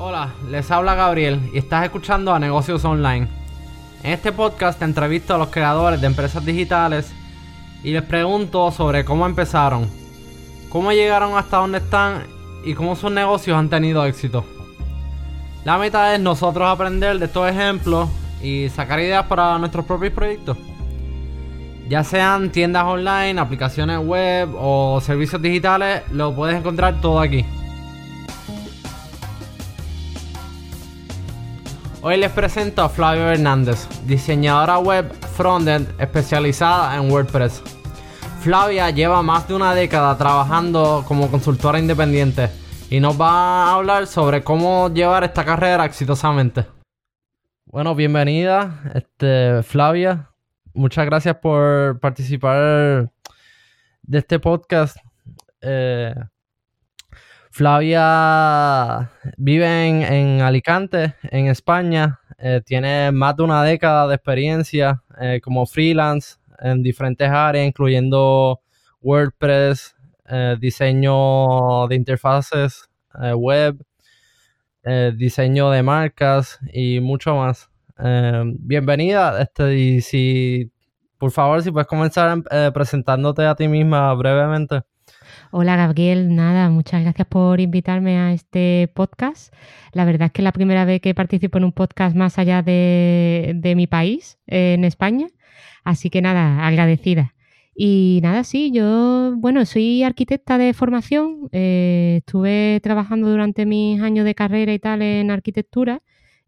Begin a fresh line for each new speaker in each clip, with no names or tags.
Hola, les habla Gabriel y estás escuchando a Negocios Online. En este podcast te entrevisto a los creadores de empresas digitales y les pregunto sobre cómo empezaron, cómo llegaron hasta donde están y cómo sus negocios han tenido éxito. La meta es nosotros aprender de estos ejemplos y sacar ideas para nuestros propios proyectos. Ya sean tiendas online, aplicaciones web o servicios digitales, lo puedes encontrar todo aquí. Hoy les presento a Flavia Hernández, diseñadora web frontend especializada en WordPress. Flavia lleva más de una década trabajando como consultora independiente y nos va a hablar sobre cómo llevar esta carrera exitosamente. Bueno, bienvenida, este, Flavia. Muchas gracias por participar de este podcast. Eh, Flavia vive en, Alicante, en España. Eh, tiene más de una década de experiencia eh, como freelance en diferentes áreas, incluyendo WordPress, eh, diseño de interfaces web, diseño de marcas y mucho más. bienvenida. Este, y si, por favor, si puedes comenzar presentándote a ti misma brevemente.
Hola Gabriel, nada, muchas gracias por invitarme a este podcast. La verdad es que es la primera vez que participo en un podcast más allá de, mi país, en España. Así que nada, agradecida. Y nada, sí, yo, bueno, soy arquitecta de formación. Eh, estuve trabajando durante mis años de carrera y tal en arquitectura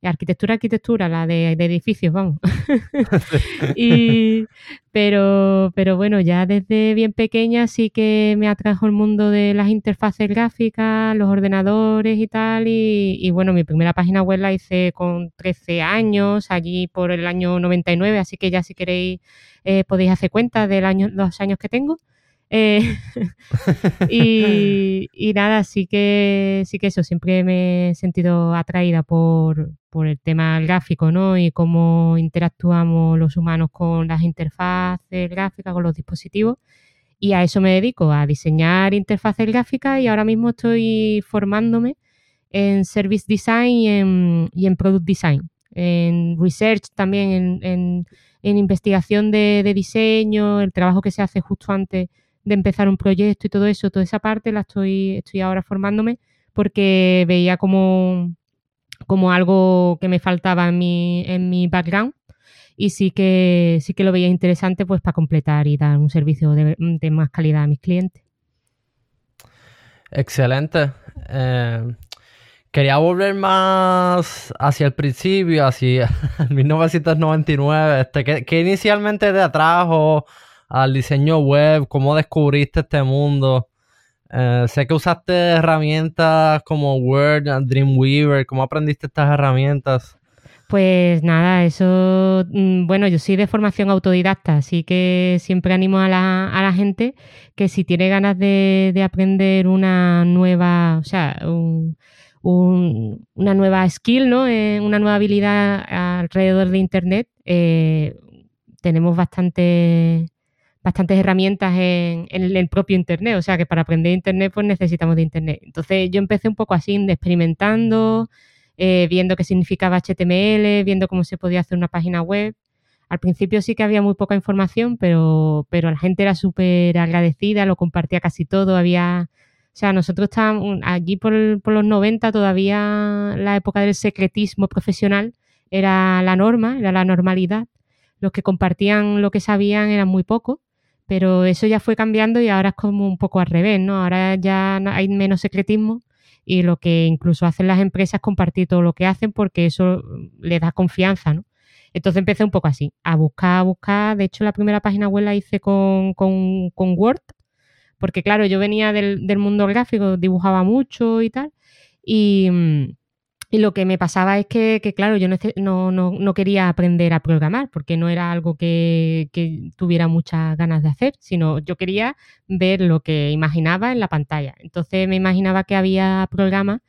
arquitectura, arquitectura, la de, edificios, vamos. y, pero, pero bueno, ya desde bien pequeña sí que me atrajo el mundo de las interfaces gráficas, los ordenadores y tal. Y, bueno, mi primera página web la hice con 13 años, allí por el año 99, así que ya si queréis eh, podéis hacer cuenta de los años que tengo. Eh, y, nada, sí que, sí que eso, siempre me he sentido atraída por, el tema gráfico, ¿no? Y cómo interactuamos los humanos con las interfaces gráficas, con los dispositivos. Y a eso me dedico, a diseñar interfaces gráficas y ahora mismo estoy formándome en Service Design y en, Product Design, en Research también, en, investigación de, de diseño, el trabajo que se hace justo antes de empezar un proyecto y todo eso, toda esa parte la estoy, estoy ahora formándome porque veía como, como algo que me faltaba en mi, en mi background y sí que, sí que lo veía interesante pues para completar y dar un servicio de, más calidad a mis clientes.
Excelente. Eh, quería volver más hacia el principio, hacia 1999. Este, ¿qué, inicialmente te atrajo al diseño web, cómo descubriste este mundo. Eh, sé que usaste herramientas como Word, Dreamweaver, ¿cómo aprendiste estas herramientas?
Pues nada, eso, mm, bueno, yo soy de formación autodidacta, así que siempre animo a la, gente que si tiene ganas de, aprender una nueva, o sea, una nueva skill, ¿no? Eh, una nueva habilidad alrededor de Internet, eh, tenemos bastante bastantes herramientas en, el propio Internet, o sea que para aprender Internet pues necesitamos de Internet. Entonces yo empecé un poco así, experimentando, eh, viendo qué significaba HTML, viendo cómo se podía hacer una página web. Al principio sí que había muy poca información, pero, pero la gente era súper agradecida, lo compartía casi todo, había... O sea, nosotros estábamos allí por, por los 90, todavía la época del secretismo profesional era la norma, era la normalidad. Los que compartían lo que sabían eran muy pocos pero eso ya fue cambiando y ahora es como un poco al revés, ¿no? Ahora ya hay menos secretismo y lo que incluso hacen las empresas es compartir todo lo que hacen porque eso les da confianza, ¿no? Entonces empecé un poco así, a buscar, a buscar. De hecho, la primera página web la hice con, con, Word, porque claro, yo venía del, del, mundo gráfico, dibujaba mucho y tal. Y, mm, y lo que me pasaba es que, claro, yo no, no, quería aprender a programar porque no era algo que, tuviera muchas ganas de hacer, sino yo quería ver lo que imaginaba en la pantalla. Entonces me imaginaba que había programas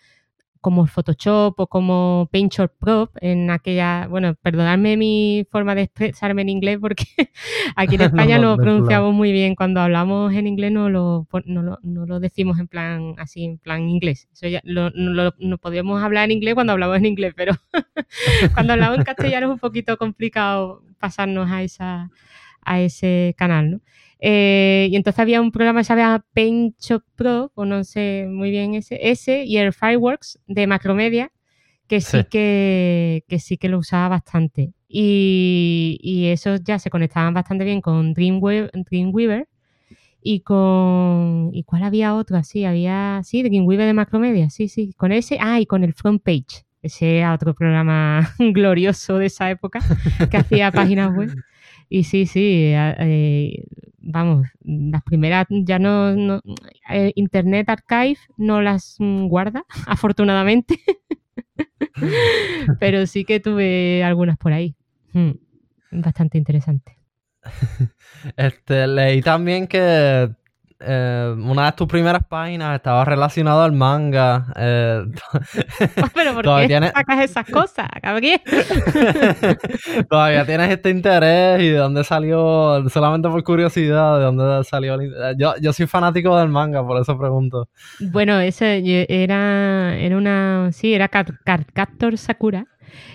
como Photoshop o como Paintshop Pro en aquella, bueno, perdonadme mi forma de expresarme en inglés porque aquí en España lo pronunciamos muy bien. Cuando hablamos en inglés no lo, no lo, decimos en plan así, en plan inglés. Eso ya lo, no podríamos hablar en inglés cuando hablamos en inglés, pero cuando hablamos en castellano es un poquito complicado pasarnos a esa a ese canal, ¿no? Eh, y entonces había un programa que se llama Paintshop Pro, o no sé muy bien ese, ese y el Fireworks de Macromedia, que sí, Que, que, sí que lo usaba bastante. Y, y esos ya se conectaban bastante bien con Dreamweaver, Dreamweaver y con... ¿Y cuál había otro así? Había... Sí, Dreamweaver de Macromedia, sí, sí. Con ese... Ah, y con el Front Page. Ese era otro programa glorioso de esa época que hacía páginas web. Y sí, sí, eh, vamos, las primeras ya no, eh, Internet Archive no las mm, guarda, afortunadamente, pero sí que tuve algunas por ahí. Hmm, bastante interesante.
Este, leí también que eh, una de tus primeras páginas estaba relacionado al manga. Eh,
Pero ¿por qué tienes... sacas esas cosas,
todavía tienes este interés y de dónde salió, solamente por curiosidad, de dónde salió. Yo, yo soy fanático del manga, por eso pregunto.
Bueno, ese era, era una, sí, era Captor Sakura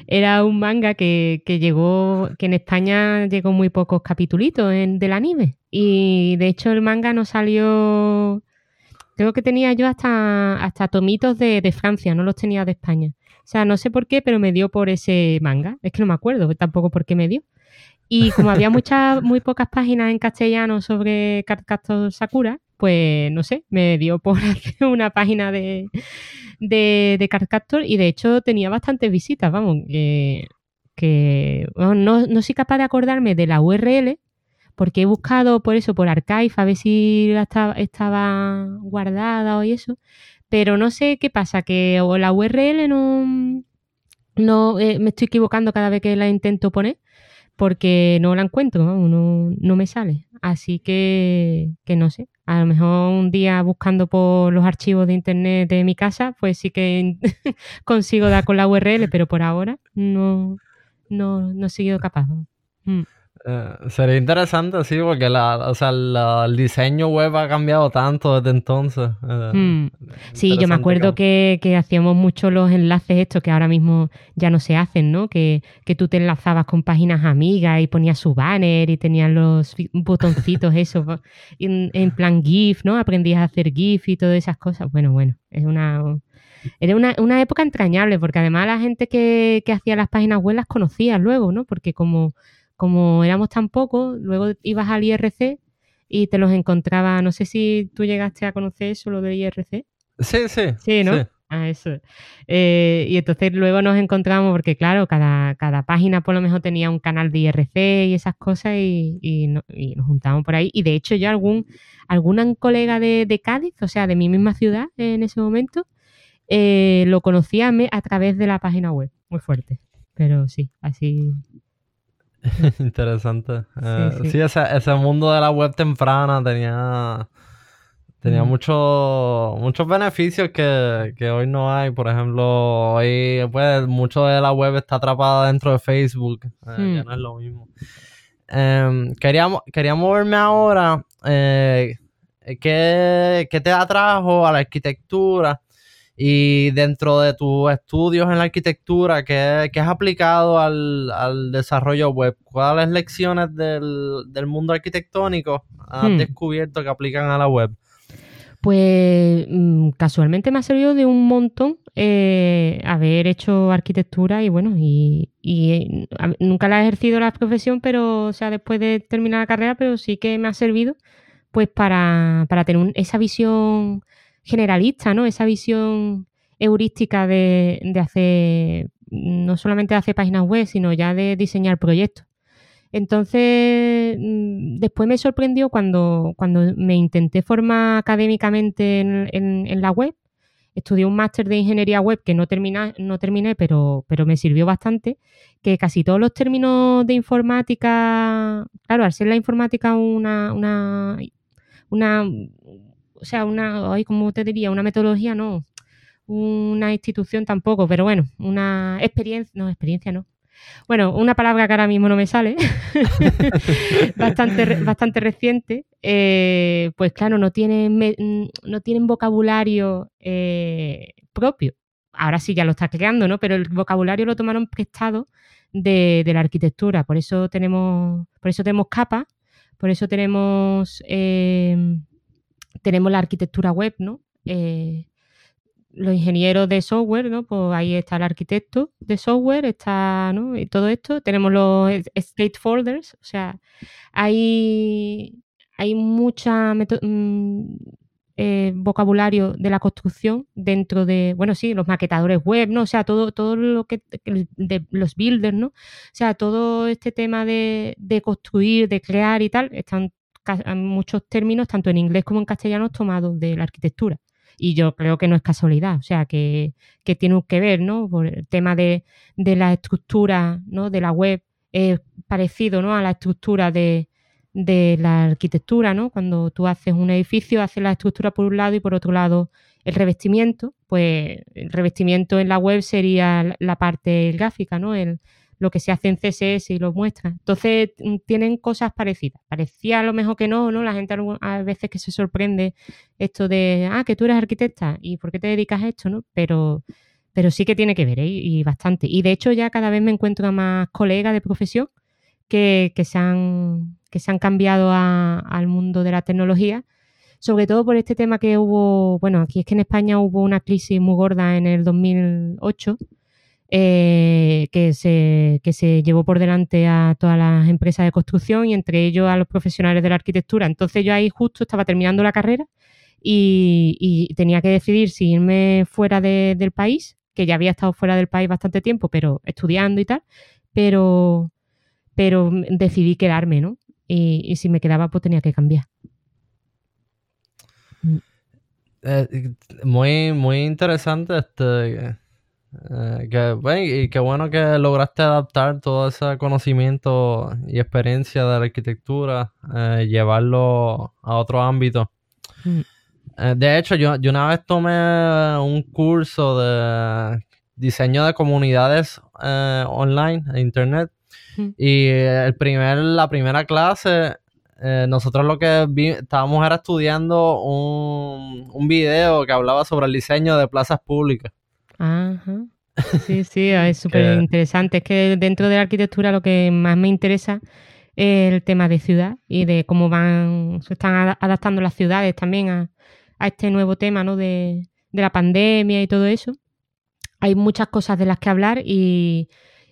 era un manga que, llegó, que en España llegó muy pocos capítulos del anime. Y de hecho el manga no salió. Creo que tenía yo hasta, hasta tomitos de, Francia, no los tenía de España. O sea, no sé por qué, pero me dio por ese manga. Es que no me acuerdo tampoco por qué me dio. Y como había muchas, muy pocas páginas en castellano sobre Cardcaptor Sakura, pues no sé, me dio por hacer una página de, de, de y de hecho tenía bastantes visitas, vamos, que, no, no soy capaz de acordarme de la URL porque he buscado por eso, por Archive, a ver si estaba, estaba guardada o eso, pero no sé qué pasa, que o la URL no, no eh, me estoy equivocando cada vez que la intento poner, porque no la encuentro, no, no me sale. Así que, que no sé, a lo mejor un día buscando por los archivos de internet de mi casa, pues sí que consigo dar con la URL, pero por ahora no, no, no he sido capaz.
Eh, sería interesante, sí, porque la, o sea, el diseño web ha cambiado tanto desde entonces. Eh,
hmm. Sí, yo me acuerdo que, hacíamos mucho los enlaces estos que ahora mismo ya no se hacen, ¿no? Que, tú te enlazabas con páginas amigas y ponías su banner y tenías los botoncitos esos en, plan GIF, ¿no? Aprendías a hacer GIF y todas esas cosas. Bueno, bueno, es una... Era una, una época entrañable porque además la gente que, que hacía las páginas web las conocía luego, ¿no? Porque como como éramos tan pocos, luego ibas al IRC y te los encontraba, no sé si tú llegaste a conocer eso, lo del IRC.
Sí, sí.
Sí, ¿no? Ah, eso. Eh, y entonces luego nos encontramos, porque claro, cada, cada página por lo mejor tenía un canal de IRC y esas cosas y, nos juntábamos por ahí. Y de hecho yo algún, alguna colega de, Cádiz, o sea, de mi misma ciudad en ese momento, eh, lo conocía a través de la página web. Muy fuerte. Pero sí, así
Interesante. sí, eh, ese, mundo de la web temprana tenía tenía muchos muchos beneficios que, hoy no hay. Por ejemplo, hoy pues mucho de la web está atrapada dentro de Facebook. Eh, ya no es lo mismo. Em, quería, moverme ahora. Eh, ¿qué, ¿Qué te atrajo a la arquitectura? Y dentro de tus estudios en la arquitectura, ¿qué, has aplicado al, desarrollo web? ¿Cuáles lecciones del, mundo arquitectónico has hmm. descubierto que aplican a la web?
Pues mm, casualmente me ha servido de un montón eh, haber hecho arquitectura y bueno, y, eh, nunca la he ejercido la profesión, pero o sea, después de terminar la carrera, pero sí que me ha servido pues para, para tener esa visión generalista, ¿no? Esa visión heurística de, hacer, no solamente de hacer páginas web, sino ya de diseñar proyectos. Entonces, mm, después me sorprendió cuando, cuando me intenté formar académicamente en, la web. Estudié un máster de ingeniería web que no, terminé, no terminé, pero, pero me sirvió bastante. Que casi todos los términos de informática, claro, al ser la informática una, una, una sea, una, ay, ¿cómo te diría? Una metodología, no. una institución tampoco, pero bueno, una experiencia, no, experiencia no. Bueno, una palabra que ahora mismo no me sale, bastante, bastante reciente, eh, pues claro, no tienen, no tienen vocabulario eh, propio. Ahora sí ya lo está creando, ¿no? Pero el vocabulario lo tomaron prestado de, la arquitectura. Por eso tenemos, por eso tenemos capas, por eso tenemos, eh, tenemos la arquitectura web, ¿no? los ingenieros de software, ¿no? Pues ahí está el arquitecto de software, está, ¿no? Y todo esto. Tenemos los stakeholders, o sea, hay, hay mucha mm, eh, vocabulario de la construcción dentro de, bueno, sí, los maquetadores web, ¿no? O sea, todo, todo lo que, de los builders, ¿no? O sea, todo este tema de, de construir, de crear y tal, están muchos términos, tanto en inglés como en castellano, tomados de la arquitectura y yo creo que no es casualidad, o sea, que, que tiene que ver, ¿no? Por el tema de, de la estructura, ¿no? De la web es parecido, ¿no? A la estructura de, de la arquitectura, ¿no? Cuando tú haces un edificio, haces la estructura por un lado y por otro lado el revestimiento, pues el revestimiento en la web sería la parte gráfica, ¿no? El, lo que se hace en CSS y lo muestra. Entonces mm, tienen cosas parecidas. Parecía a lo mejor que no, ¿no? La gente a veces que se sorprende esto de, ah, que tú eres arquitecta y por qué te dedicas a esto, ¿no? Pero, pero sí que tiene que ver ¿eh? y bastante. Y de hecho ya cada vez me encuentro a más colegas de profesión que, que, se, han, que se han cambiado al mundo de la tecnología sobre todo por este tema que hubo, bueno, aquí es que en España hubo una crisis muy gorda en el 2008 eh, que, se, que se llevó por delante a todas las empresas de construcción y entre ellos a los profesionales de la arquitectura. Entonces yo ahí justo estaba terminando la carrera y, tenía que decidir si irme fuera del país, que ya había estado fuera del país bastante tiempo, pero estudiando y tal, pero, pero decidí quedarme, ¿no? Y, y si me quedaba, pues tenía que cambiar.
Eh, muy, muy interesante este eh, que, bueno, y qué bueno que lograste adaptar todo ese conocimiento y experiencia de la arquitectura, eh, llevarlo a otro ámbito. Mm. Eh, de hecho, yo, yo, una vez tomé un curso de diseño de comunidades online, en internet, mm. y el primer, la primera clase nosotros lo que estábamos era estudiando un, un, video que hablaba sobre el diseño de plazas públicas.
Ajá. Sí, sí, es súper interesante. Es que dentro de la arquitectura lo que más me interesa es el tema de ciudad y de cómo van, se están adaptando las ciudades también a, este nuevo tema ¿no? de, la pandemia y todo eso. Hay muchas cosas de las que hablar y,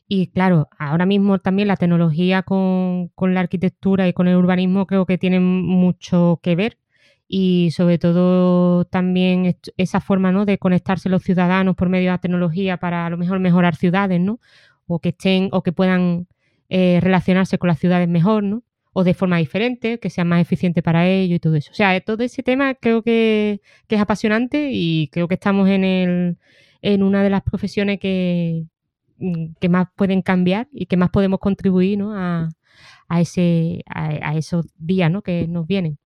y claro, ahora mismo también la tecnología con, con, la arquitectura y con el urbanismo creo que tienen mucho que ver y sobre todo también esa forma ¿no? de conectarse los ciudadanos por medio de la tecnología para a lo mejor mejorar ciudades, ¿no? O que estén o que puedan eh, relacionarse con las ciudades mejor, ¿no? O de forma diferente, que sea más eficiente para ellos y todo eso. O sea, todo ese tema creo que, es apasionante y creo que estamos en, el, en una de las profesiones que, mm, que más pueden cambiar y que más podemos contribuir ¿no? a, a, ese, a esos días ¿no? que nos vienen.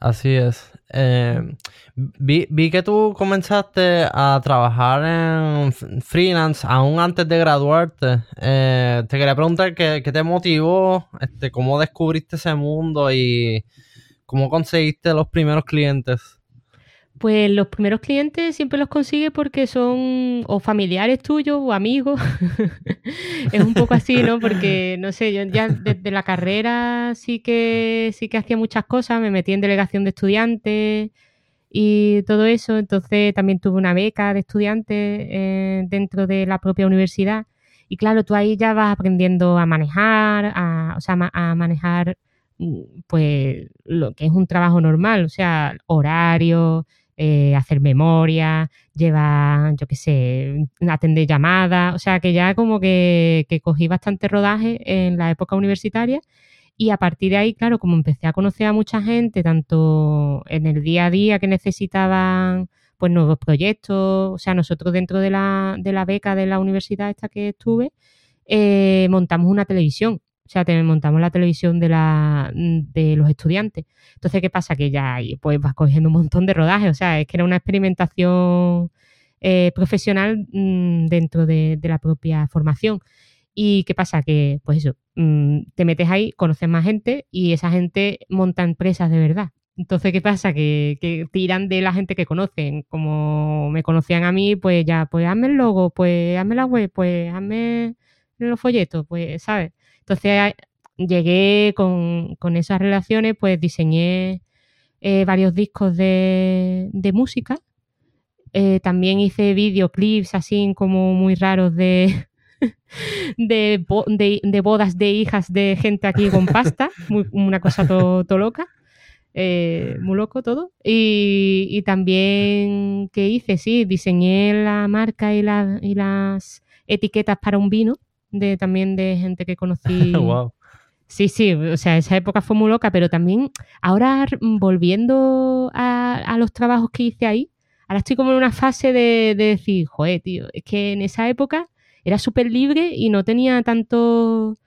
Así es. Eh, vi, que tú comenzaste a trabajar en freelance aún antes de graduarte. Eh, te quería preguntar qué, qué, te motivó, este, cómo descubriste ese mundo y cómo conseguiste los primeros clientes.
Pues los primeros clientes siempre los consigues porque son o familiares tuyos o amigos. es un poco así, ¿no? Porque, no sé, yo ya desde la carrera sí que, sí que hacía muchas cosas, me metí en delegación de estudiantes y todo eso. Entonces también tuve una beca de estudiantes eh, dentro de la propia universidad. Y claro, tú ahí ya vas aprendiendo a manejar, a, o sea, a manejar mm, pues lo que es un trabajo normal, o sea, horario, eh, hacer memoria, lleva, yo qué sé, atender llamadas, o sea que ya como que, cogí bastante rodaje en la época universitaria y a partir de ahí, claro, como empecé a conocer a mucha gente, tanto en el día a día que necesitaban pues nuevos proyectos, o sea, nosotros dentro de la, de la beca de la universidad esta que estuve, eh, montamos una televisión O sea, te montamos la televisión de, la, de los estudiantes. Entonces, ¿qué pasa? Que ya pues vas cogiendo un montón de rodajes. O sea, es que era una experimentación eh, profesional mm, dentro de, la propia formación. ¿Y qué pasa? Que, pues eso, mm, te metes ahí, conoces más gente y esa gente monta empresas de verdad. Entonces, ¿qué pasa? Que, tiran de la gente que conocen. Como me conocían a mí, pues ya, pues hazme el logo, pues hazme la web, pues hazme los folletos, pues, ¿sabes? Entonces llegué con, esas relaciones, pues diseñé eh, varios discos de, música. Eh, también hice videoclips así como muy raros de, de, bodas de hijas de gente aquí con pasta, una cosa todo loca. Eh, muy loco todo. Y, también, ¿qué hice? Sí, diseñé la marca y, y las etiquetas para un vino, de también de gente que conocí. Sí, sí, o sea, esa época fue muy loca, pero también ahora volviendo a, los trabajos que hice ahí, ahora estoy como en una fase de, de decir, joder, tío, es que en esa época era súper libre y no tenía tanto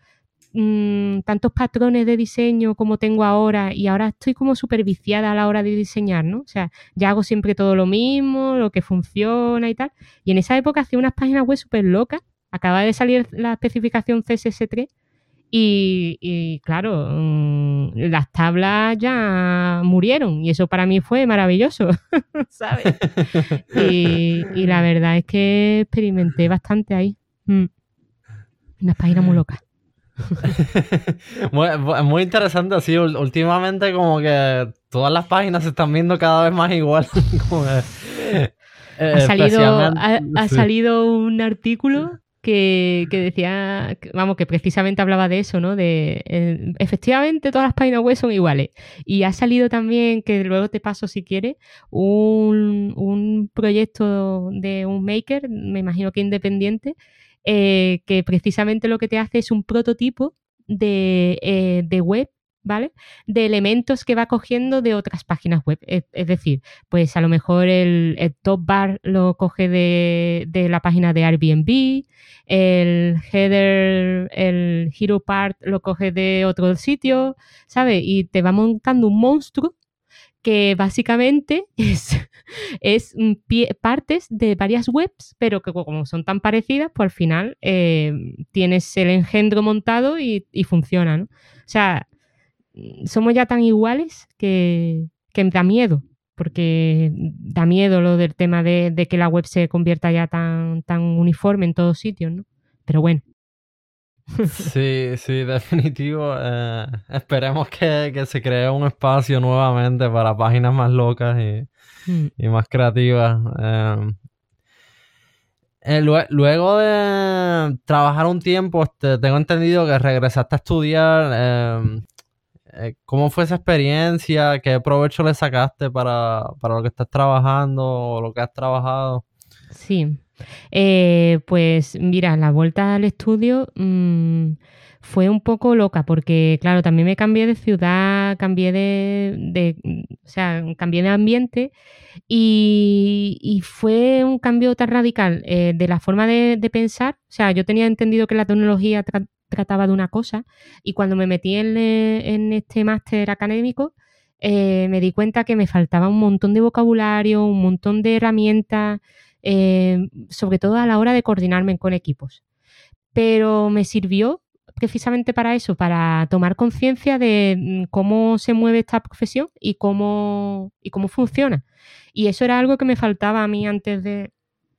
Mm, tantos patrones de diseño como tengo ahora y ahora estoy como súper viciada a la hora de diseñar, ¿no? O sea, ya hago siempre todo lo mismo, lo que funciona y tal. Y en esa época hacía unas páginas web súper locas. Acaba de salir la especificación CSS3 y, claro, mm, las tablas ya murieron y eso para mí fue maravilloso, ¿sabes? Y, la verdad es que experimenté bastante ahí. Mm. Unas páginas muy locas.
muy, interesante, así últimamente como que todas las páginas se están viendo cada vez más igual.
Eh, ha, salido, ha, salido un artículo que, decía, vamos, que precisamente hablaba de eso, ¿no? De eh, efectivamente todas las páginas web son iguales. Y ha salido también, que luego te paso si quieres, un, un proyecto de un maker, me imagino que independiente, eh, que precisamente lo que te hace es un prototipo de, eh, web ¿vale? De elementos que va cogiendo de otras páginas web. Es, decir, pues a lo mejor el, top bar lo coge de, de, la página de Airbnb, el header, el hero part lo coge de otro sitio, ¿sabes? Y te va montando un monstruo que básicamente es, es partes de varias webs, pero que como son tan parecidas, pues al final eh, tienes el engendro montado y, funciona, ¿no? O sea, somos ya tan iguales que, que da miedo, porque da miedo lo del tema de, de, que la web se convierta ya tan, tan uniforme en todos sitios, ¿no? Pero bueno,
Sí, sí, definitivo. Eh, esperemos que, se cree un espacio nuevamente para páginas más locas y, mm. más creativas. Em, eh, luego de trabajar un tiempo, este, tengo entendido que regresaste a estudiar. Eh, ¿Cómo fue esa experiencia? ¿Qué provecho le sacaste para, para lo que estás trabajando o lo que has trabajado?
Sí, eh, pues mira, la vuelta al estudio mm, fue un poco loca porque, claro, también me cambié de ciudad, cambié de, o sea, cambié de ambiente y, fue un cambio tan radical eh, de la forma de, pensar. O sea, yo tenía entendido que la tecnología trataba de una cosa y cuando me metí en, en este máster académico, eh, me di cuenta que me faltaba un montón de vocabulario, un montón de herramientas eh, sobre todo a la hora de coordinarme con equipos. Pero me sirvió precisamente para eso, para tomar conciencia de mm, cómo se mueve esta profesión y cómo, y cómo funciona. Y eso era algo que me faltaba a mí antes de,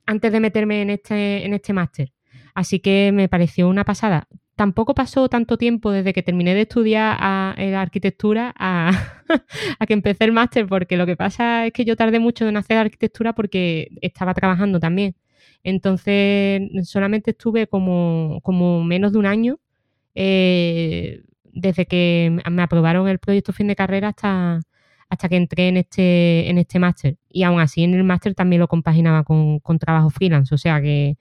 antes de meterme en este, en este máster. Así que me pareció una pasada tampoco pasó tanto tiempo desde que terminé de estudiar a, la arquitectura a, que empecé el máster, porque lo que pasa es que yo tardé mucho en hacer arquitectura porque estaba trabajando también. Entonces, solamente estuve como, como menos de un año eh, desde que me aprobaron el proyecto fin de carrera hasta, hasta que entré en este, en este máster. Y aún así en el máster también lo compaginaba con, trabajo freelance, o sea que,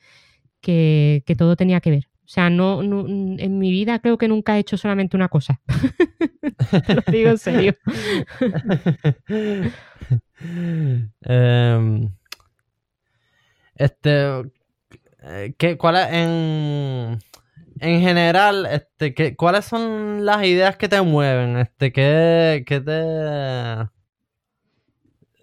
que todo tenía que ver. O sea, no, en mi vida creo que nunca he hecho solamente una cosa. Te lo digo en serio.
Em, este, eh, ¿qué, ¿cuál es en, en general, este, ¿qué, ¿cuáles son las ideas que te mueven? Este, ¿qué, qué te...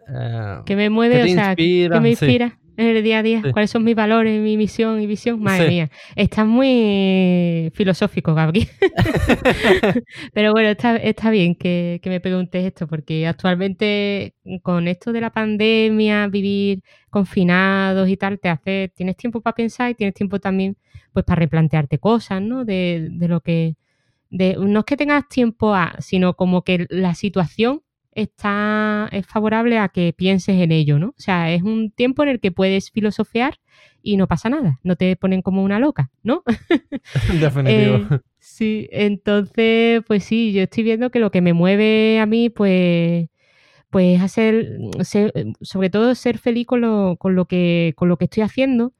Eh, ¿Qué me mueve? o sea, ¿qué me inspira? En el día a día, cuáles son mis valores, mi misión y visión. Madre mía, estás muy filosófico, Gabriel. Pero bueno, está, bien que, me preguntes esto, porque actualmente con esto de la pandemia, vivir confinados y tal, te hace, tienes tiempo para pensar y tienes tiempo también pues para replantearte cosas, ¿no? De, de lo que, de, no es que tengas tiempo a, sino como que la situación está, es favorable a que pienses en ello, ¿no? O sea, es un tiempo en el que puedes filosofear y no pasa nada, no te ponen como una loca, ¿no?
Definitivo.
Eh, sí, entonces, pues sí, yo estoy viendo que lo que me mueve a mí, pues, pues hacer, sobre todo ser feliz con lo, con lo, que, con lo que estoy haciendo,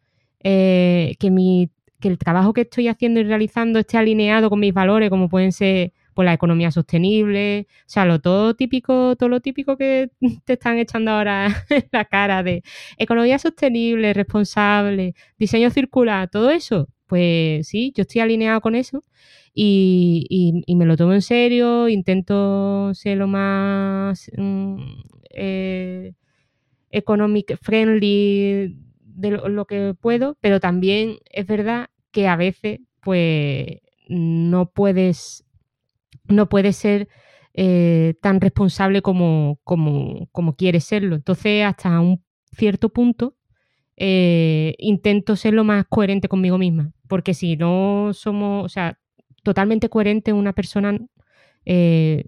eh, que mi que el trabajo que estoy haciendo y realizando esté alineado con mis valores, como pueden ser pues la economía sostenible, o sea, lo todo típico, todo lo típico que te están echando ahora en la cara de economía sostenible, responsable, diseño circular, todo eso, pues sí, yo estoy alineado con eso y, me lo tomo en serio, intento ser lo más mm, eh, economic friendly de lo, que puedo, pero también es verdad que a veces pues no puedes no puede ser eh, tan responsable como, como, serlo. Entonces, hasta un cierto punto, eh, intento ser lo más coherente conmigo misma, porque si no somos, o sea, totalmente coherente una persona eh,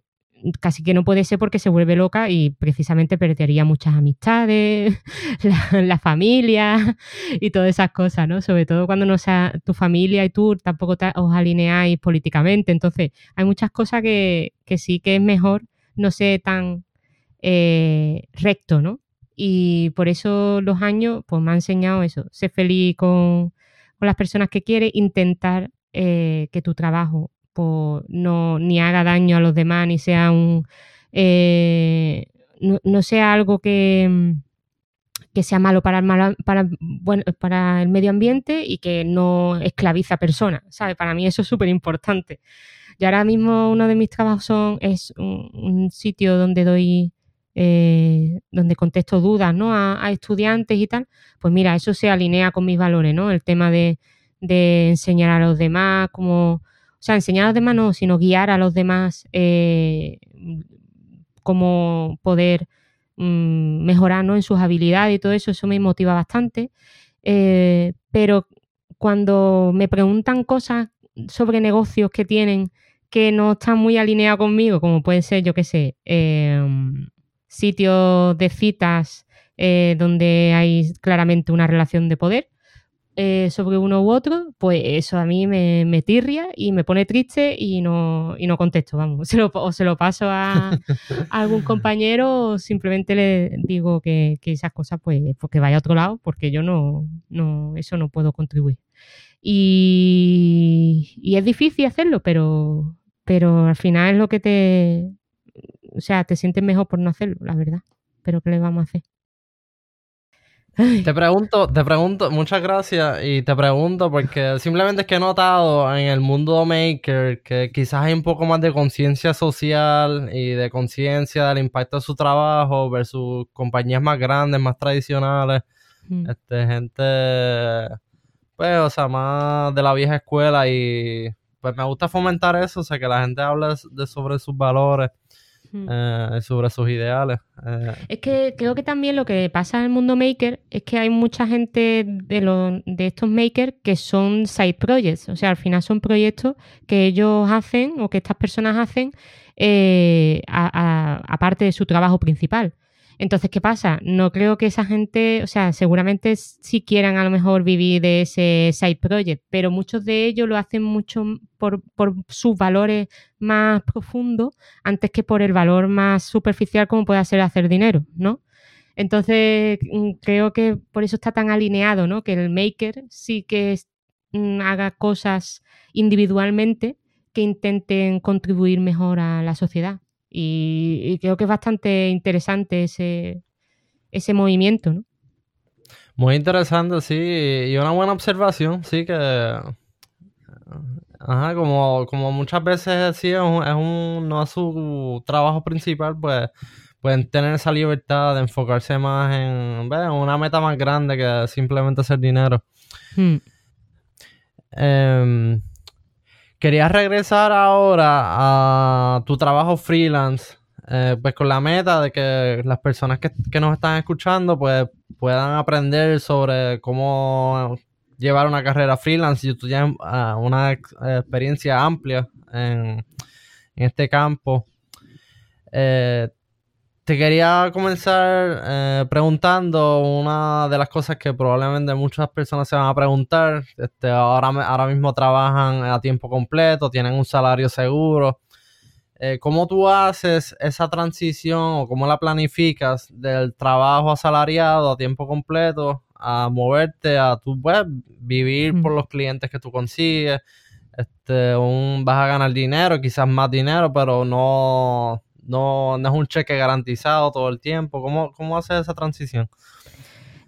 casi que no puede ser porque se vuelve loca y precisamente perdería muchas amistades, la, familia y todas esas cosas, ¿no? Sobre todo cuando no sea tu familia y tú tampoco os alineáis políticamente. Entonces, hay muchas cosas que, sí que es mejor no ser tan eh, recto, ¿no? Y por eso los años, pues me han enseñado eso, ser feliz con, las personas que quieres, intentar eh, que tu trabajo no ni haga daño a los demás, ni sea un eh, no, sea algo que, que sea malo para el, para, bueno, para el medio ambiente y que no esclaviza a personas, ¿sabes? Para mí eso es súper importante. Y ahora mismo uno de mis trabajos son, es un, sitio donde doy, eh, donde contesto dudas ¿no? A, estudiantes y tal. Pues mira, eso se alinea con mis valores, ¿no? El tema de, de enseñar a los demás, como o sea, enseñar a los demás no, sino guiar a los demás eh, cómo poder mm, mejorar en sus habilidades y todo eso, eso me motiva bastante. Eh, pero cuando me preguntan cosas sobre negocios que tienen que no están muy alineados conmigo, como puede ser, yo qué sé, em, sitios de citas eh, donde hay claramente una relación de poder, eh, sobre uno u otro, pues eso a mí me, tirria y me pone triste y no, y no contesto, vamos. Se lo, o se lo paso a, algún compañero o simplemente le digo que, esas cosas pues, pues, que vaya a otro lado porque yo no, no eso no puedo contribuir. Y, y es difícil hacerlo, pero, pero al final es lo que te... O sea, te sientes mejor por no hacerlo, la verdad. Pero ¿qué le vamos a hacer?
Te pregunto, te pregunto, muchas gracias y te pregunto porque simplemente es que he notado en el mundo maker que quizás hay un poco más de conciencia social y de conciencia del impacto de su trabajo versus compañías más grandes, más tradicionales, mm. este gente, pues, o sea, más de la vieja escuela y pues me gusta fomentar eso, o sea, que la gente hable de, sobre sus valores eh, sobre sus ideales.
Eh. Es que creo que también lo que pasa en el mundo maker es que hay mucha gente de, los, de estos makers que son side projects, o sea, al final son proyectos que ellos hacen o que estas personas hacen eh, aparte de su trabajo principal. Entonces, ¿qué pasa? No creo que esa gente, o sea, seguramente sí quieran a lo mejor vivir de ese side project, pero muchos de ellos lo hacen mucho por, sus valores más profundos antes que por el valor más superficial como puede ser hacer dinero, ¿no? Entonces, mm, creo que por eso está tan alineado, ¿no? Que el maker sí que mm, haga cosas individualmente que intenten contribuir mejor a la sociedad. Y, creo que es bastante interesante ese, ese movimiento, ¿no?
Muy interesante, sí, y una buena observación, sí, que Ajá, como, como muchas veces sí, es un, es un, no es su trabajo principal, pues pueden tener esa libertad de enfocarse más en, una meta más grande que simplemente hacer dinero. Hmm. Em, querías regresar ahora a tu trabajo freelance, eh, pues con la meta de que las personas que, nos están escuchando pues puedan aprender sobre cómo llevar una carrera freelance y tú tienes ah, una experiencia amplia en, este campo. Eh, te quería comenzar eh, preguntando una de las cosas que probablemente muchas personas se van a preguntar. Este, ahora, ahora mismo trabajan a tiempo completo, tienen un salario seguro. Eh, ¿Cómo tú haces esa transición o cómo la planificas del trabajo asalariado a tiempo completo a moverte a tu web, vivir por los clientes que tú consigues. Este, un, vas a ganar dinero, quizás más dinero, pero no, no, es un cheque garantizado todo el tiempo. ¿Cómo, cómo haces esa transición?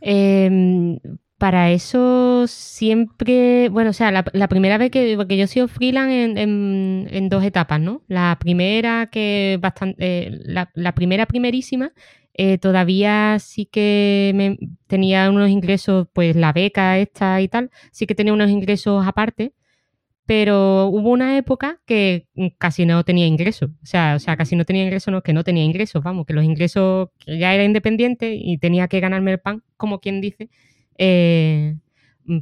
Em, para eso siempre, bueno, o sea, la, primera vez que, porque yo he sido freelance en, dos etapas, ¿no? La primera que bastante, eh, la, la, primera primerísima eh, todavía sí que me, tenía unos ingresos, pues la beca esta y tal, sí que tenía unos ingresos aparte, pero hubo una época que casi no tenía ingresos, o sea, o sea, casi no tenía ingresos, no, que no tenía ingresos, vamos, que los ingresos, ya era independiente y tenía que ganarme el pan, como quien dice, eh,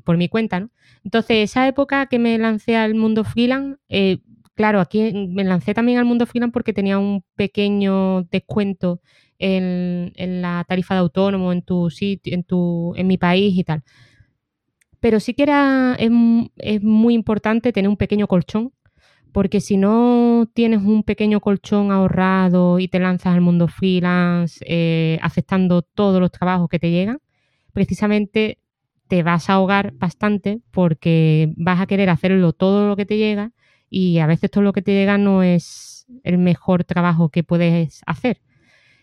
por mi cuenta, ¿no? Entonces, esa época que me lancé al mundo freelance, eh, claro, aquí me lancé también al mundo freelance porque tenía un pequeño descuento en, la tarifa de autónomo, en tu sitio, en tu, en mi país y tal. Pero sí que era, es, muy importante tener un pequeño colchón, porque si no tienes un pequeño colchón ahorrado y te lanzas al mundo freelance, eh, aceptando todos los trabajos que te llegan, precisamente te vas a ahogar bastante porque vas a querer hacerlo todo lo que te llega y a veces todo lo que te llega no es el mejor trabajo que puedes hacer.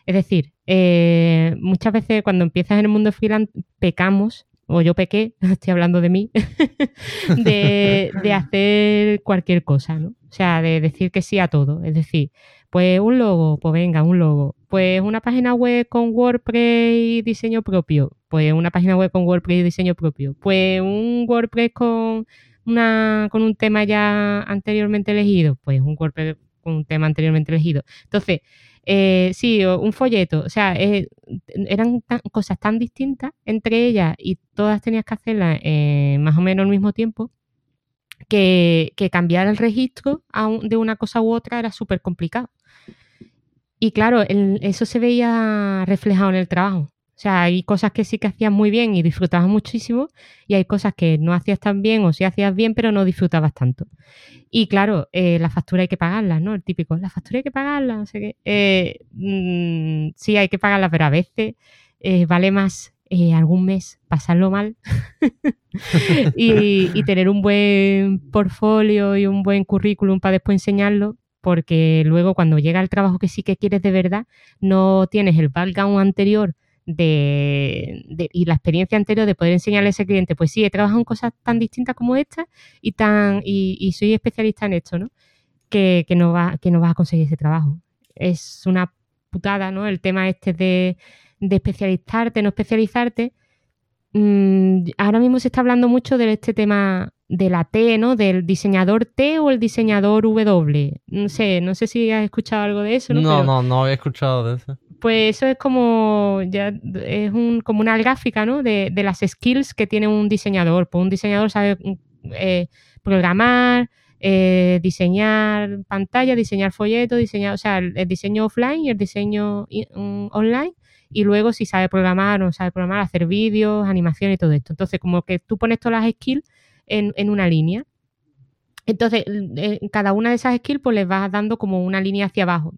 Es decir, eh, muchas veces cuando empiezas en el mundo freelance pecamos, o yo pequé, estoy hablando de mí, de, hacer cualquier cosa, ¿no? O sea, de decir que sí a todo. Es decir, pues un logo, pues venga, un logo. Pues una página web con WordPress y diseño propio. Pues una página web con WordPress y diseño propio. Pues un WordPress con una con un tema ya anteriormente elegido. Pues un WordPress un tema anteriormente elegido. Entonces, eh, sí, un folleto, o sea, eh, eran cosas tan distintas entre ellas y todas tenías que hacerlas eh, más o menos al mismo tiempo, que, cambiar el registro de una cosa u otra era súper complicado. Y claro, eso se veía reflejado en el trabajo. O sea, hay cosas que sí que hacías muy bien y disfrutabas muchísimo y hay cosas que no hacías tan bien o sí hacías bien pero no disfrutabas tanto. Y claro, eh, la factura hay que pagarla, ¿no? El típico, la factura hay que pagarla, no sé qué. Eh, mm, sí, hay que pagarla, pero a veces eh, vale más algún mes pasarlo mal y, y, tener un buen portfolio y un buen currículum para después enseñarlo, porque luego cuando llega el trabajo que sí que quieres de verdad, no tienes el background anterior de, y la experiencia anterior de poder enseñarle a ese cliente, pues sí, he trabajado en cosas tan distintas como esta y tan y, soy especialista en esto, ¿no? Que, no va, que no vas a conseguir ese trabajo. Es una putada, ¿no? El tema este de, de especializarte, no especializarte. Mm, ahora mismo se está hablando mucho de este tema de la T, ¿no? Del diseñador T o el diseñador W. No sé, no sé si has escuchado algo de eso,
¿no? No, no, no he escuchado de eso.
Pues eso es como ya es un, como una gráfica, ¿no? De, las skills que tiene un diseñador. Pues un diseñador sabe eh, programar, eh, diseñar pantalla, diseñar folletos, diseñar, o sea, el, diseño offline y el diseño online. Y luego si sabe programar o no sabe programar, hacer vídeos, animación y todo esto. Entonces, como que tú pones todas las skills en, en una línea. Entonces, en cada una de esas skills, pues les vas dando como una línea hacia abajo.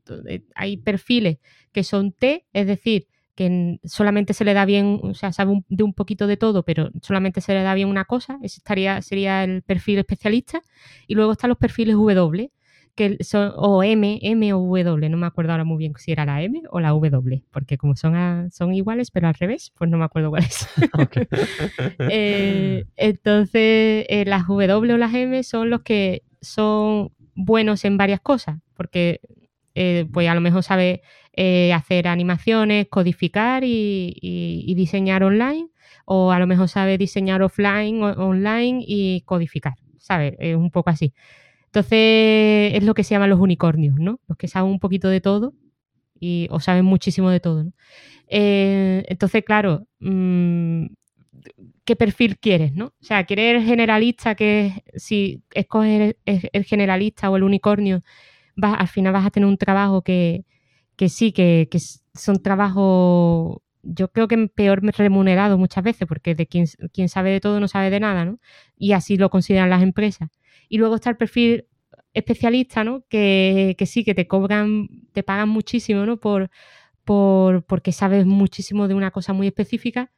hay perfiles que son T, es decir, que solamente se le da bien, o sea, sabe de un poquito de todo, pero solamente se le da bien una cosa, ese estaría, sería el perfil especialista. Y luego están los perfiles W, que son, o M, M o W, no me acuerdo ahora muy bien si era la M o la W, porque como son, son iguales, pero al revés, pues no me acuerdo cuál es. Eh, entonces, eh, las W o las M son los que son buenos en varias cosas, porque eh, pues a lo mejor sabe hacer animaciones, codificar y, diseñar online, o a lo mejor sabe diseñar offline, online y codificar, ¿sabes? Es un poco así. Entonces es lo que se llaman los unicornios, ¿no? Los que saben un poquito de todo y, o saben muchísimo de todo, ¿no? Eh, entonces, claro, mm, ¿qué perfil quieres, no? O sea, ¿quieres el generalista que si escoges el, generalista o el unicornio, vas, al final vas a tener un trabajo que, sí, que, son trabajos, yo creo que peor remunerados muchas veces, porque de quien, quien sabe de todo no sabe de nada, ¿no? Y así lo consideran las empresas. Y luego está el perfil especialista, ¿no? Que, que sí, que te cobran, te pagan muchísimo, ¿no? Por, por, porque sabes muchísimo de una cosa muy específica,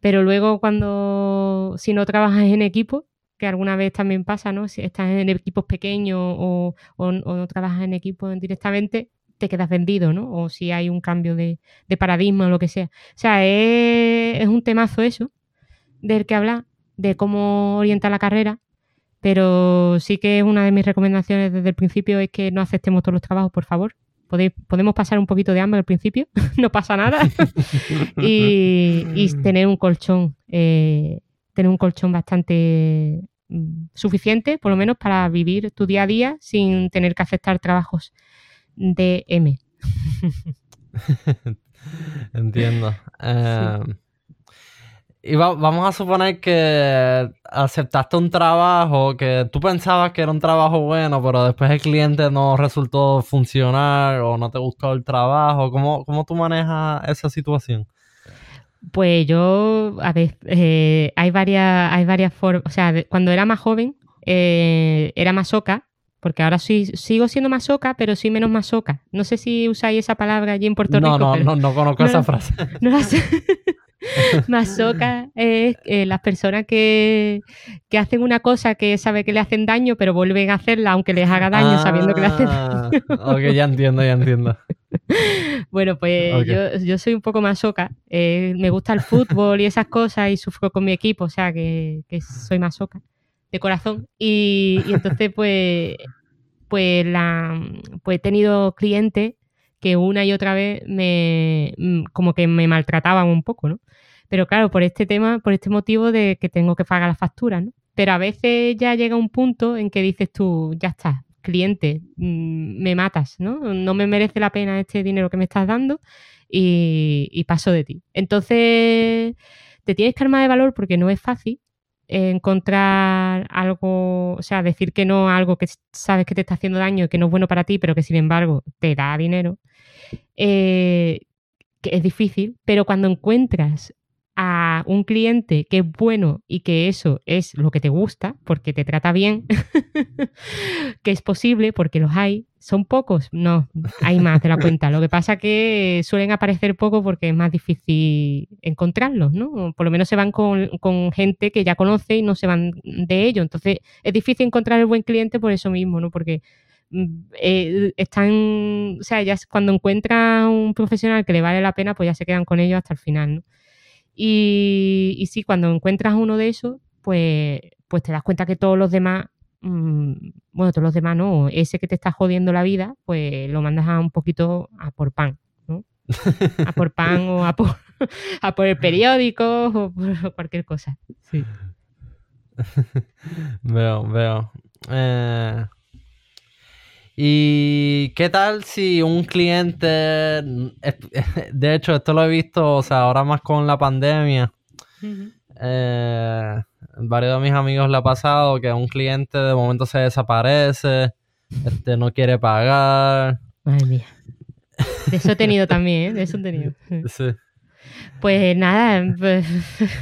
pero luego cuando, si no trabajas en equipo, que alguna vez también pasa, ¿no? Si estás en equipos pequeños o, no trabajas en equipos directamente, te quedas vendido, ¿no? O si hay un cambio de, paradigma o lo que sea. O sea, es, es un temazo eso, del que habla, de cómo orienta la carrera, pero sí que una de mis recomendaciones desde el principio es que no aceptemos todos los trabajos, por favor, podemos pasar un poquito de hambre al principio, no pasa nada. y, tener un colchón, eh, tener un colchón bastante mm, suficiente, por lo menos para vivir tu día a día sin tener que aceptar trabajos de M.
Entiendo. Eh, y vamos a suponer que aceptaste un trabajo que tú pensabas que era un trabajo bueno, pero después el cliente no resultó funcionar o no te gustó el trabajo. ¿Cómo, cómo tú manejas esa situación?
Pues yo, a ver, eh, hay varias, hay varias formas. O sea, cuando era más joven, eh, era masoca, porque ahora sigo siendo masoca, pero soy menos masoca. No sé si usáis esa palabra allí en Puerto Rico.
No, no, no, conozco esa frase.
No la sé. Masoca es eh, las personas que, hacen una cosa que sabe que le hacen daño, pero vuelven a hacerla aunque les haga daño sabiendo que le hacen daño.
ok, ya entiendo, ya entiendo.
bueno, pues yo, soy un poco masoca. Eh, me gusta el fútbol y esas cosas y sufro con mi equipo, o sea que, soy masoca de corazón. Y, y entonces, pues, pues, la, pues he tenido clientes que una y otra vez me mm, como que me maltrataban un poco, ¿no? Pero claro, por este tema, por este motivo de que tengo que pagar las facturas, ¿no? Pero a veces ya llega un punto en que dices tú, ya está, cliente, mm, me matas, ¿no? No me merece la pena este dinero que me estás dando y, paso de ti. Entonces, te tienes que armar de valor porque no es fácil encontrar algo, o sea, decir que no a algo que sabes que te está haciendo daño que no es bueno para ti, pero que sin embargo te da dinero, eh, que es difícil, pero cuando encuentras a un cliente que es bueno y que eso es lo que te gusta, porque te trata bien, que es posible, porque los hay, son pocos, no, hay más de la cuenta. Lo que pasa que suelen aparecer poco porque es más difícil encontrarlos, ¿no? Por lo menos se van con, con gente que ya conoce y no se van de ello. Entonces es difícil encontrar el buen cliente por eso mismo, ¿no? Porque mm, eh, están, o sea, ya cuando encuentran un profesional que le vale la pena, pues ya se quedan con ellos hasta el final, ¿no? Y, sí, cuando encuentras uno de esos, pues, pues te das cuenta que todos los demás, mm, bueno, todos los demás no, ese que te está jodiendo la vida, pues lo mandas a un poquito a por pan, ¿no? A por pan o a por, a por el periódico o por cualquier cosa. Sí.
veo, veo. Eh, ¿Y qué tal si un cliente, de hecho esto lo he visto, o sea, ahora más con la pandemia, eh, varios de mis amigos le ha pasado que un cliente de momento se desaparece, este no quiere pagar.
Madre mía. De eso he tenido también, ¿eh? De eso he tenido. Sí. Pues nada, pues,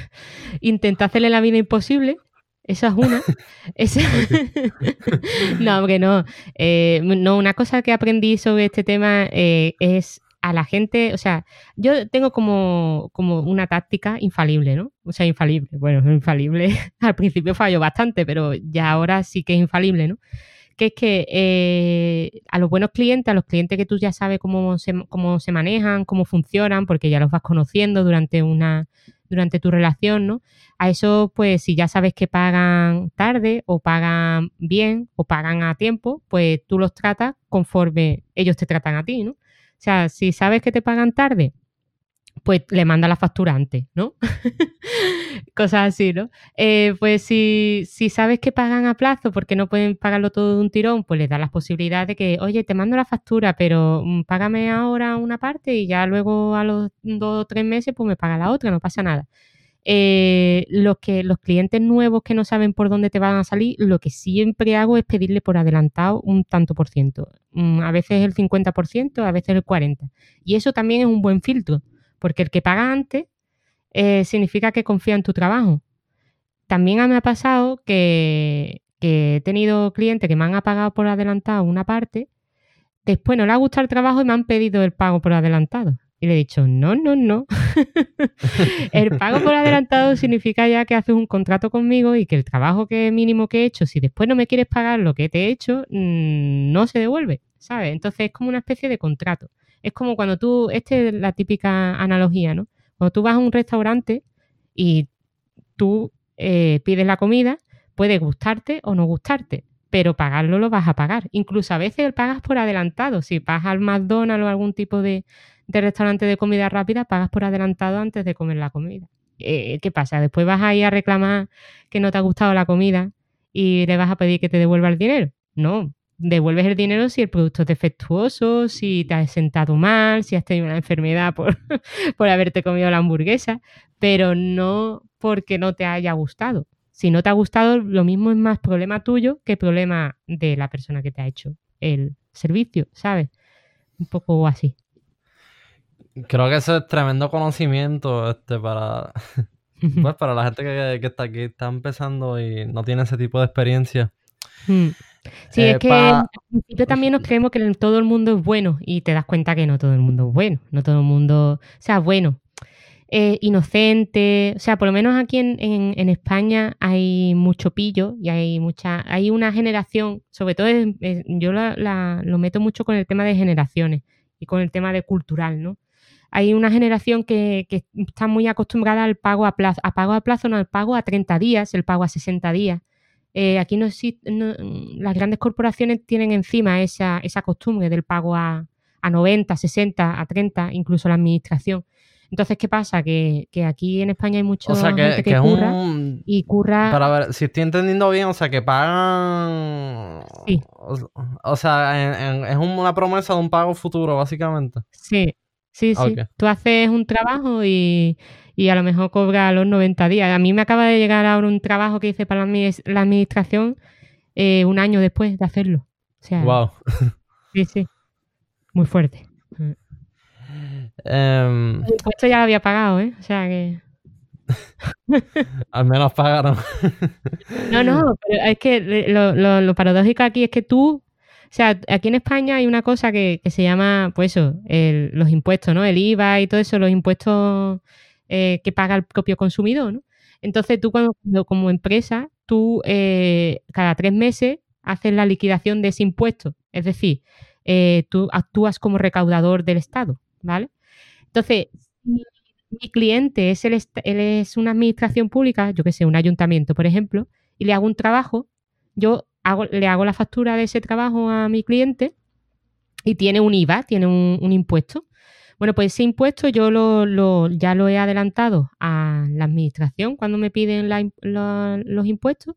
intenta hacerle la vida imposible esa es una. no, hombre, no. Eh, no, una cosa que aprendí sobre este tema eh, es a la gente, o sea, yo tengo como, como una táctica infalible, ¿no? O sea, infalible. Bueno, infalible. Al principio falló bastante, pero ya ahora sí que es infalible, ¿no? Que es que eh, a los buenos clientes, a los clientes que tú ya sabes cómo se, cómo se manejan, cómo funcionan, porque ya los vas conociendo durante una durante tu relación, ¿no? A eso, pues, si ya sabes que pagan tarde o pagan bien o pagan a tiempo, pues tú los tratas conforme ellos te tratan a ti, ¿no? O sea, si sabes que te pagan tarde, pues le manda la factura antes, ¿no? Cosas así, ¿no? Eh, pues si, si, sabes que pagan a plazo porque no pueden pagarlo todo de un tirón, pues les da la posibilidad de que, oye, te mando la factura, pero mm, págame ahora una parte y ya luego a los dos o tres meses, pues me paga la otra, no pasa nada. Eh, los, que, los clientes nuevos que no saben por dónde te van a salir, lo que siempre hago es pedirle por adelantado un tanto por ciento. Mm, a veces el 50%, a veces el 40%. Y eso también es un buen filtro porque el que paga antes eh, significa que confía en tu trabajo. También me ha pasado que, he tenido clientes que me han pagado por adelantado una parte, después no le ha gustado el trabajo y me han pedido el pago por adelantado. Y le he dicho, no, no, no. el pago por adelantado significa ya que haces un contrato conmigo y que el trabajo que mínimo que he hecho, si después no me quieres pagar lo que te he hecho, mm, no se devuelve, ¿sabes? Entonces es como una especie de contrato. Es como cuando tú, esta es la típica analogía, ¿no? Cuando tú vas a un restaurante y tú eh, pides la comida, puede gustarte o no gustarte, pero pagarlo lo vas a pagar. Incluso a veces pagas por adelantado. Si vas al McDonald's o algún tipo de, restaurante de comida rápida, pagas por adelantado antes de comer la comida. Eh, ¿Qué pasa? Después vas a ir a reclamar que no te ha gustado la comida y le vas a pedir que te devuelva el dinero. No, devuelves el dinero si el producto es defectuoso, si te has sentado mal, si has tenido una enfermedad por, por haberte comido la hamburguesa, pero no porque no te haya gustado. Si no te ha gustado, lo mismo es más problema tuyo que problema de la persona que te ha hecho el servicio, ¿sabes? Un poco así.
Creo que eso es tremendo conocimiento este, para, pues, para la gente que, que, está aquí, está empezando y no tiene ese tipo de experiencia.
Mm. Sí, es que al principio también nos creemos que todo el mundo es bueno y te das cuenta que no todo el mundo es bueno, no todo el mundo, o sea, bueno, eh, inocente, o sea, por lo menos aquí en, España hay mucho pillo y hay mucha, hay una generación, sobre todo yo lo meto mucho con el tema de generaciones y con el tema de cultural, ¿no? Hay una generación que, que está muy acostumbrada al pago a plazo, a pago a plazo, no al pago a 30 días, el pago a 60 días eh, aquí no existe, las grandes corporaciones tienen encima esa, esa costumbre del pago a, a, 90, 60, a 30, incluso la administración. Entonces, ¿qué pasa? Que, aquí en España hay mucho gente que, curra y curra...
Para ver, si estoy entendiendo bien, o sea, que pagan... Sí. O, sea, es una promesa de un pago futuro, básicamente.
Sí, sí, sí. Tú haces un trabajo y y a lo mejor cobra a los 90 días. A mí me acaba de llegar ahora un trabajo que hice para la, administración eh, un año después de hacerlo. O sea,
wow.
Sí, sí. Muy fuerte.
Um,
El ya lo había pagado, ¿eh? O sea que.
Al menos pagaron.
no, no, pero es que lo, paradójico aquí es que tú o sea, aquí en España hay una cosa que, se llama, pues eso, los impuestos, ¿no? El IVA y todo eso, los impuestos eh, que paga el propio consumidor, ¿no? Entonces tú cuando, como empresa, tú eh, cada tres meses haces la liquidación de ese impuesto, es decir, eh, tú actúas como recaudador del Estado, ¿vale? Entonces, si mi cliente es, el, es una administración pública, yo que sé, un ayuntamiento, por ejemplo, y le hago un trabajo, yo hago, le hago la factura de ese trabajo a mi cliente y tiene un IVA, tiene un impuesto. Bueno, pues ese impuesto yo lo, ya lo he adelantado a la administración cuando me piden los impuestos,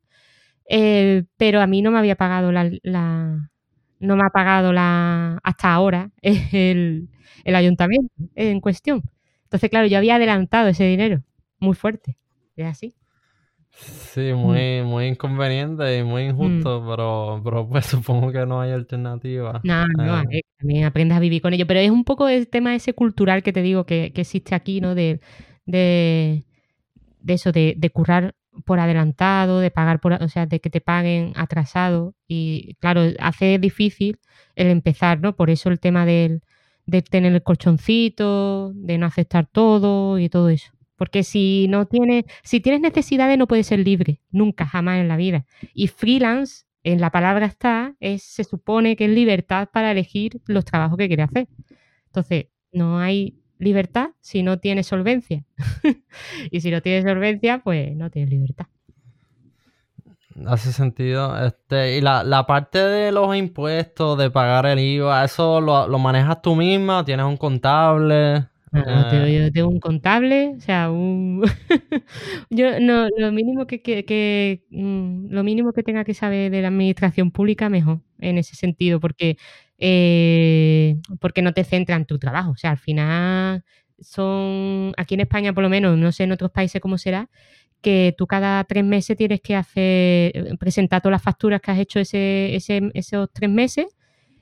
eh, pero a mí no me había pagado la, no me ha pagado la hasta ahora el, el ayuntamiento en cuestión. Entonces, claro, yo había adelantado ese dinero muy fuerte. Es así.
Sí, muy, muy inconveniente y muy injusto, mm. pero, pero pues supongo que no hay alternativa.
No, no, eh. también aprendes a vivir con ello, pero es un poco el tema ese cultural que te digo que, existe aquí, ¿no? De, de, eso, de, de, currar por adelantado, de pagar por, o sea, de que te paguen atrasado y claro, hace difícil el empezar, ¿no? Por eso el tema del, de tener el colchoncito, de no aceptar todo y todo eso. Porque si no tienes, si tienes necesidades no puedes ser libre, nunca, jamás en la vida. Y freelance, en la palabra está, es, se supone que es libertad para elegir los trabajos que quieres hacer. Entonces, no hay libertad si no tienes solvencia. y si no tienes solvencia, pues no tienes libertad.
Hace sentido. Este, y la, la parte de los impuestos, de pagar el IVA, ¿eso lo, lo manejas tú misma? ¿Tienes un contable?
Yo tengo un contable, o sea, yo no, lo mínimo que, que, mm, lo mínimo que tenga que saber de la administración pública, mejor, en ese sentido, porque, eh, porque no te centra en tu trabajo. O sea, al final son, aquí en España por lo menos, no sé en otros países cómo será, que tú cada tres meses tienes que hacer, presentar todas las facturas que has hecho ese, ese, esos tres meses,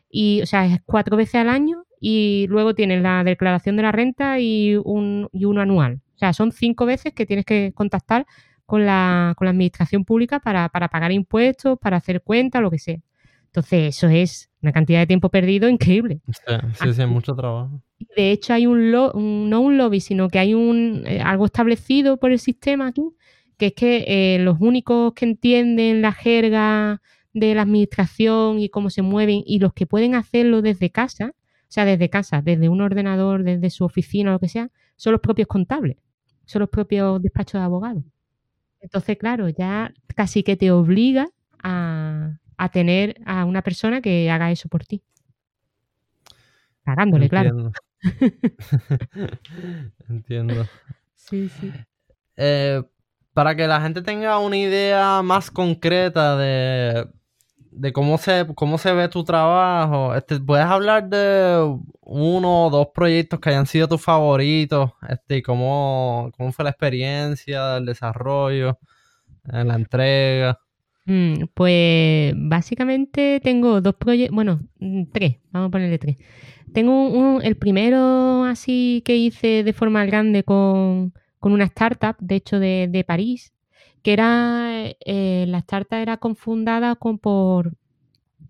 y, o sea, es cuatro veces al año y luego tienes la declaración de la renta y, un, y uno anual. O sea, son cinco veces que tienes que contactar con la, con la administración pública para, para pagar impuestos, para hacer cuentas, lo que sea. Entonces, eso es una cantidad de tiempo perdido increíble.
Sí, sí, mucho trabajo.
De hecho, hay un, no un lobby, sino que hay un eh, algo establecido por el sistema aquí, que es que eh, los únicos que entienden la jerga de la administración y cómo se mueven y los que pueden hacerlo desde casa sea, desde casa, desde un ordenador, desde su oficina, o lo que sea, son los propios contables, son los propios despachos de abogados. Entonces, claro, ya casi que te obliga a, tener a una persona que haga eso por ti. Pagándole, claro.
Entiendo.
Sí, sí.
Eh, para que la gente tenga una idea más concreta de de cómo se, cómo se ve tu trabajo. Este, ¿Puedes hablar de uno o dos proyectos que hayan sido tus favoritos? Este, cómo, cómo fue la experiencia, el desarrollo, eh, la entrega.
Mm, pues básicamente tengo dos proyectos, bueno, mm, tres, vamos a ponerle tres. Tengo un, el primero así que hice de forma grande con, una startup, de hecho de, de París, que era, eh, la startup era confundada con, por,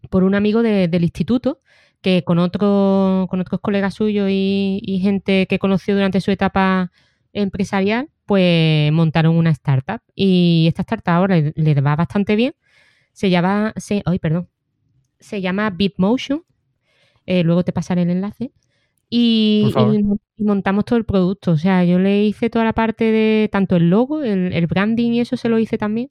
por un amigo del instituto, que con, otro, con otros colegas suyos y, gente que conoció durante su etapa empresarial, pues montaron una startup. Y esta startup ahora le, va bastante bien. Se llama, se, ay, perdón, se llama Bitmotion. Eh, luego te pasaré el enlace. Y, montamos todo el producto. O sea, yo le hice toda la parte de tanto el logo, el, branding y eso se lo hice también.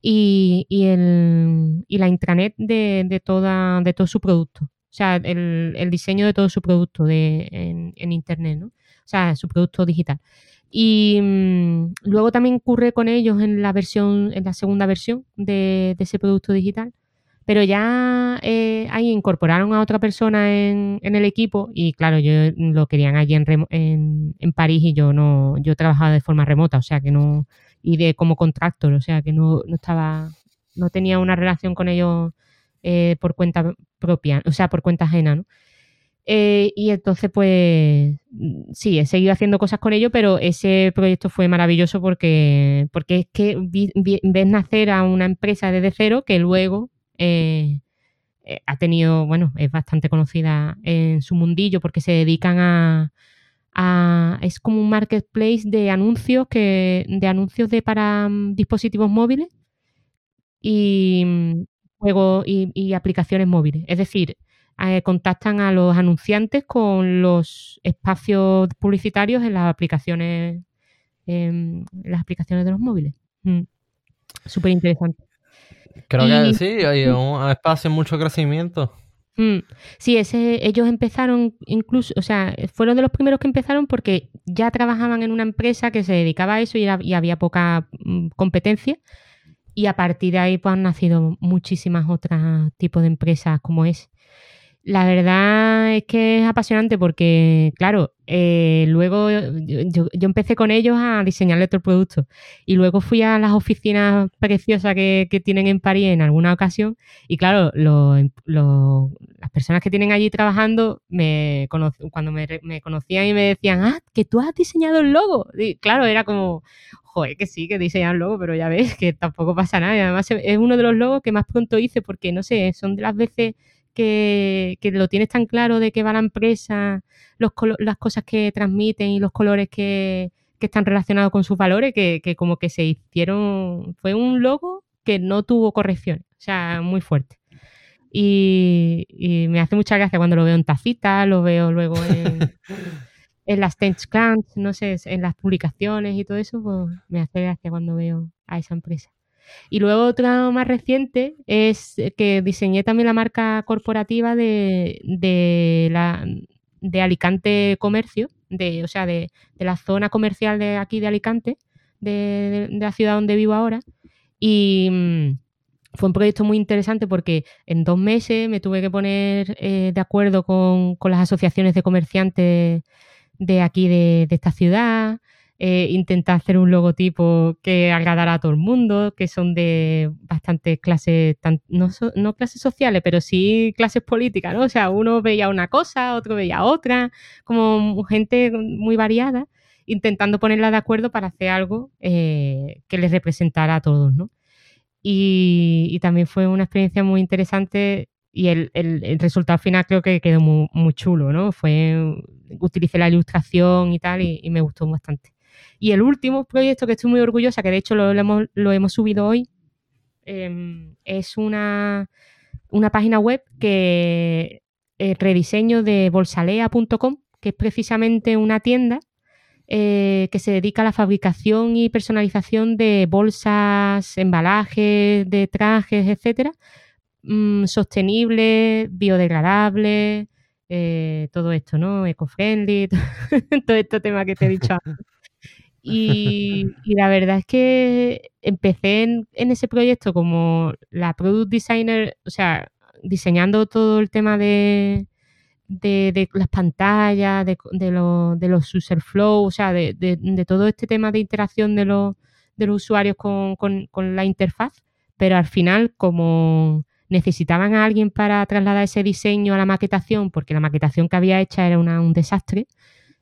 Y, el, y la intranet de, toda, de todo su producto. O sea, el, diseño de todo su producto de, en, internet, ¿no? O sea, su producto digital. Y mm, luego también curré con ellos en la versión, en la segunda versión de ese producto digital pero ya eh, ahí incorporaron a otra persona en, el equipo y claro, yo lo querían allí en, en, París y yo no, yo trabajaba de forma remota, o sea que no, y de como contractor, o sea que no, no estaba, no tenía una relación con ellos eh, por cuenta propia, o sea, por cuenta ajena, ¿no? Eh, y entonces, pues sí, he seguido haciendo cosas con ellos, pero ese proyecto fue maravilloso porque, porque es que ves nacer a una empresa desde cero que luego eh, eh, ha tenido, bueno, es bastante conocida en su mundillo porque se dedican a, es como un marketplace de anuncios que de anuncios de para mm, dispositivos móviles y mm, juegos y, aplicaciones móviles. Es decir, eh, contactan a los anunciantes con los espacios publicitarios en las aplicaciones en las aplicaciones de los móviles. Mm. Súper interesante.
Creo que sí, hay un espacio mucho crecimiento.
Mm, sí, ese, ellos empezaron incluso, o sea, fueron de los primeros que empezaron porque ya trabajaban en una empresa que se dedicaba a eso y, y había poca mm, competencia. Y a partir de ahí pues han nacido muchísimas otras tipos de empresas como es. La verdad es que es apasionante porque, claro, eh, luego yo, empecé con ellos a diseñarle todo el producto y luego fui a las oficinas preciosas que, tienen en París en alguna ocasión y, claro, las personas que tienen allí trabajando me cuando me, conocían y me decían, ah, que tú has diseñado el logo. Y, claro, era como, joder, que sí, que diseñan el logo, pero ya ves que tampoco pasa nada. Además es uno de los logos que más pronto hice porque, no sé, son de las veces que, lo tienes tan claro de qué va la empresa, los las cosas que transmiten y los colores que, están relacionados con sus valores, que, como que se hicieron, fue un logo que no tuvo corrección, o sea, muy fuerte. Y, me hace mucha gracia cuando lo veo en tacita, lo veo luego en, en las TenchCrunch, no sé, en las publicaciones y todo eso, pues me hace gracia cuando veo a esa empresa. Y luego otra más reciente es que diseñé también la marca corporativa de, de, la, de Alicante Comercio, de, o sea, de, de, la zona comercial de aquí de Alicante, de, la ciudad donde vivo ahora. Y mm, fue un proyecto muy interesante porque en dos meses me tuve que poner eh, de acuerdo con, con, las asociaciones de comerciantes de aquí de esta ciudad, eh, hacer un logotipo que agradara a todo el mundo, que son de bastantes clases, no, clases sociales, pero sí clases políticas, ¿no? O sea, uno veía una cosa, otro veía otra, como gente muy variada, intentando ponerla de acuerdo para hacer algo eh, que les representara a todos, ¿no? Y, también fue una experiencia muy interesante y el, resultado final creo que quedó muy, chulo, ¿no? Fue, utilicé la ilustración y tal y, me gustó bastante. Y el último proyecto que estoy muy orgullosa, que de hecho lo, hemos, lo hemos, subido hoy, eh, es una, una, página web que es rediseño de bolsalea.com, que es precisamente una tienda eh, que se dedica a la fabricación y personalización de bolsas, embalajes, de trajes, etcétera, mmm, sostenible, biodegradable, eh, todo esto, ¿no? Eco-friendly, todo este tema que te he dicho antes. Y, la verdad es que empecé en, ese proyecto como la product designer, o sea, diseñando todo el tema de, las pantallas, de, de, lo, de, los user flow, o sea, de, de, todo este tema de interacción de los, de los usuarios con, con, con, la interfaz, pero al final, como necesitaban a alguien para trasladar ese diseño a la maquetación, porque la maquetación que había hecha era una, un desastre,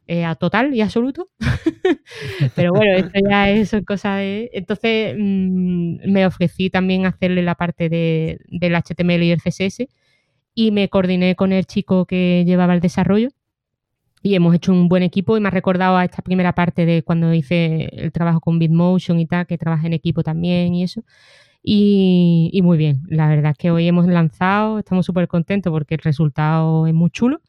eh, a total y absoluto. Pero bueno, esto ya es cosa de... Entonces mmm, me ofrecí también hacerle la parte de, del HTML y el CSS y me coordiné con el chico que llevaba el desarrollo y hemos hecho un buen equipo y me ha recordado a esta primera parte de cuando hice el trabajo con Bitmotion y tal, que trabajé en equipo también y eso. Y, y muy bien, la verdad es que hoy hemos lanzado, estamos súper contentos porque el resultado es muy chulo.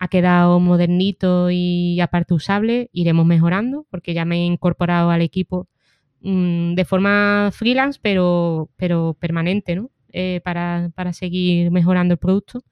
Ha quedado modernito y aparte usable, iremos mejorando porque ya me he incorporado al equipo mmm, de forma freelance, pero, pero permanente, ¿no? eh, para, para, seguir mejorando el producto.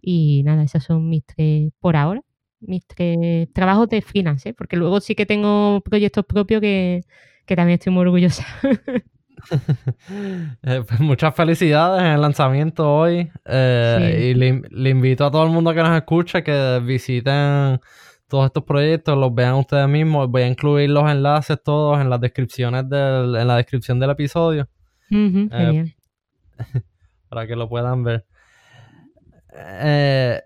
Y nada, esos son mis tres, por ahora, mis tres trabajos de freelance, ¿eh? porque luego sí que tengo proyectos propios que, que también estoy muy orgullosa.
eh, pues muchas felicidades en el lanzamiento hoy. Eh, sí. Y le, le, invito a todo el mundo que nos escucha que visiten todos estos proyectos, los vean ustedes mismos. Voy a incluir los enlaces todos en las descripciones del, en la descripción del episodio.
Uh -huh, genial.
para que lo puedan ver. Eh,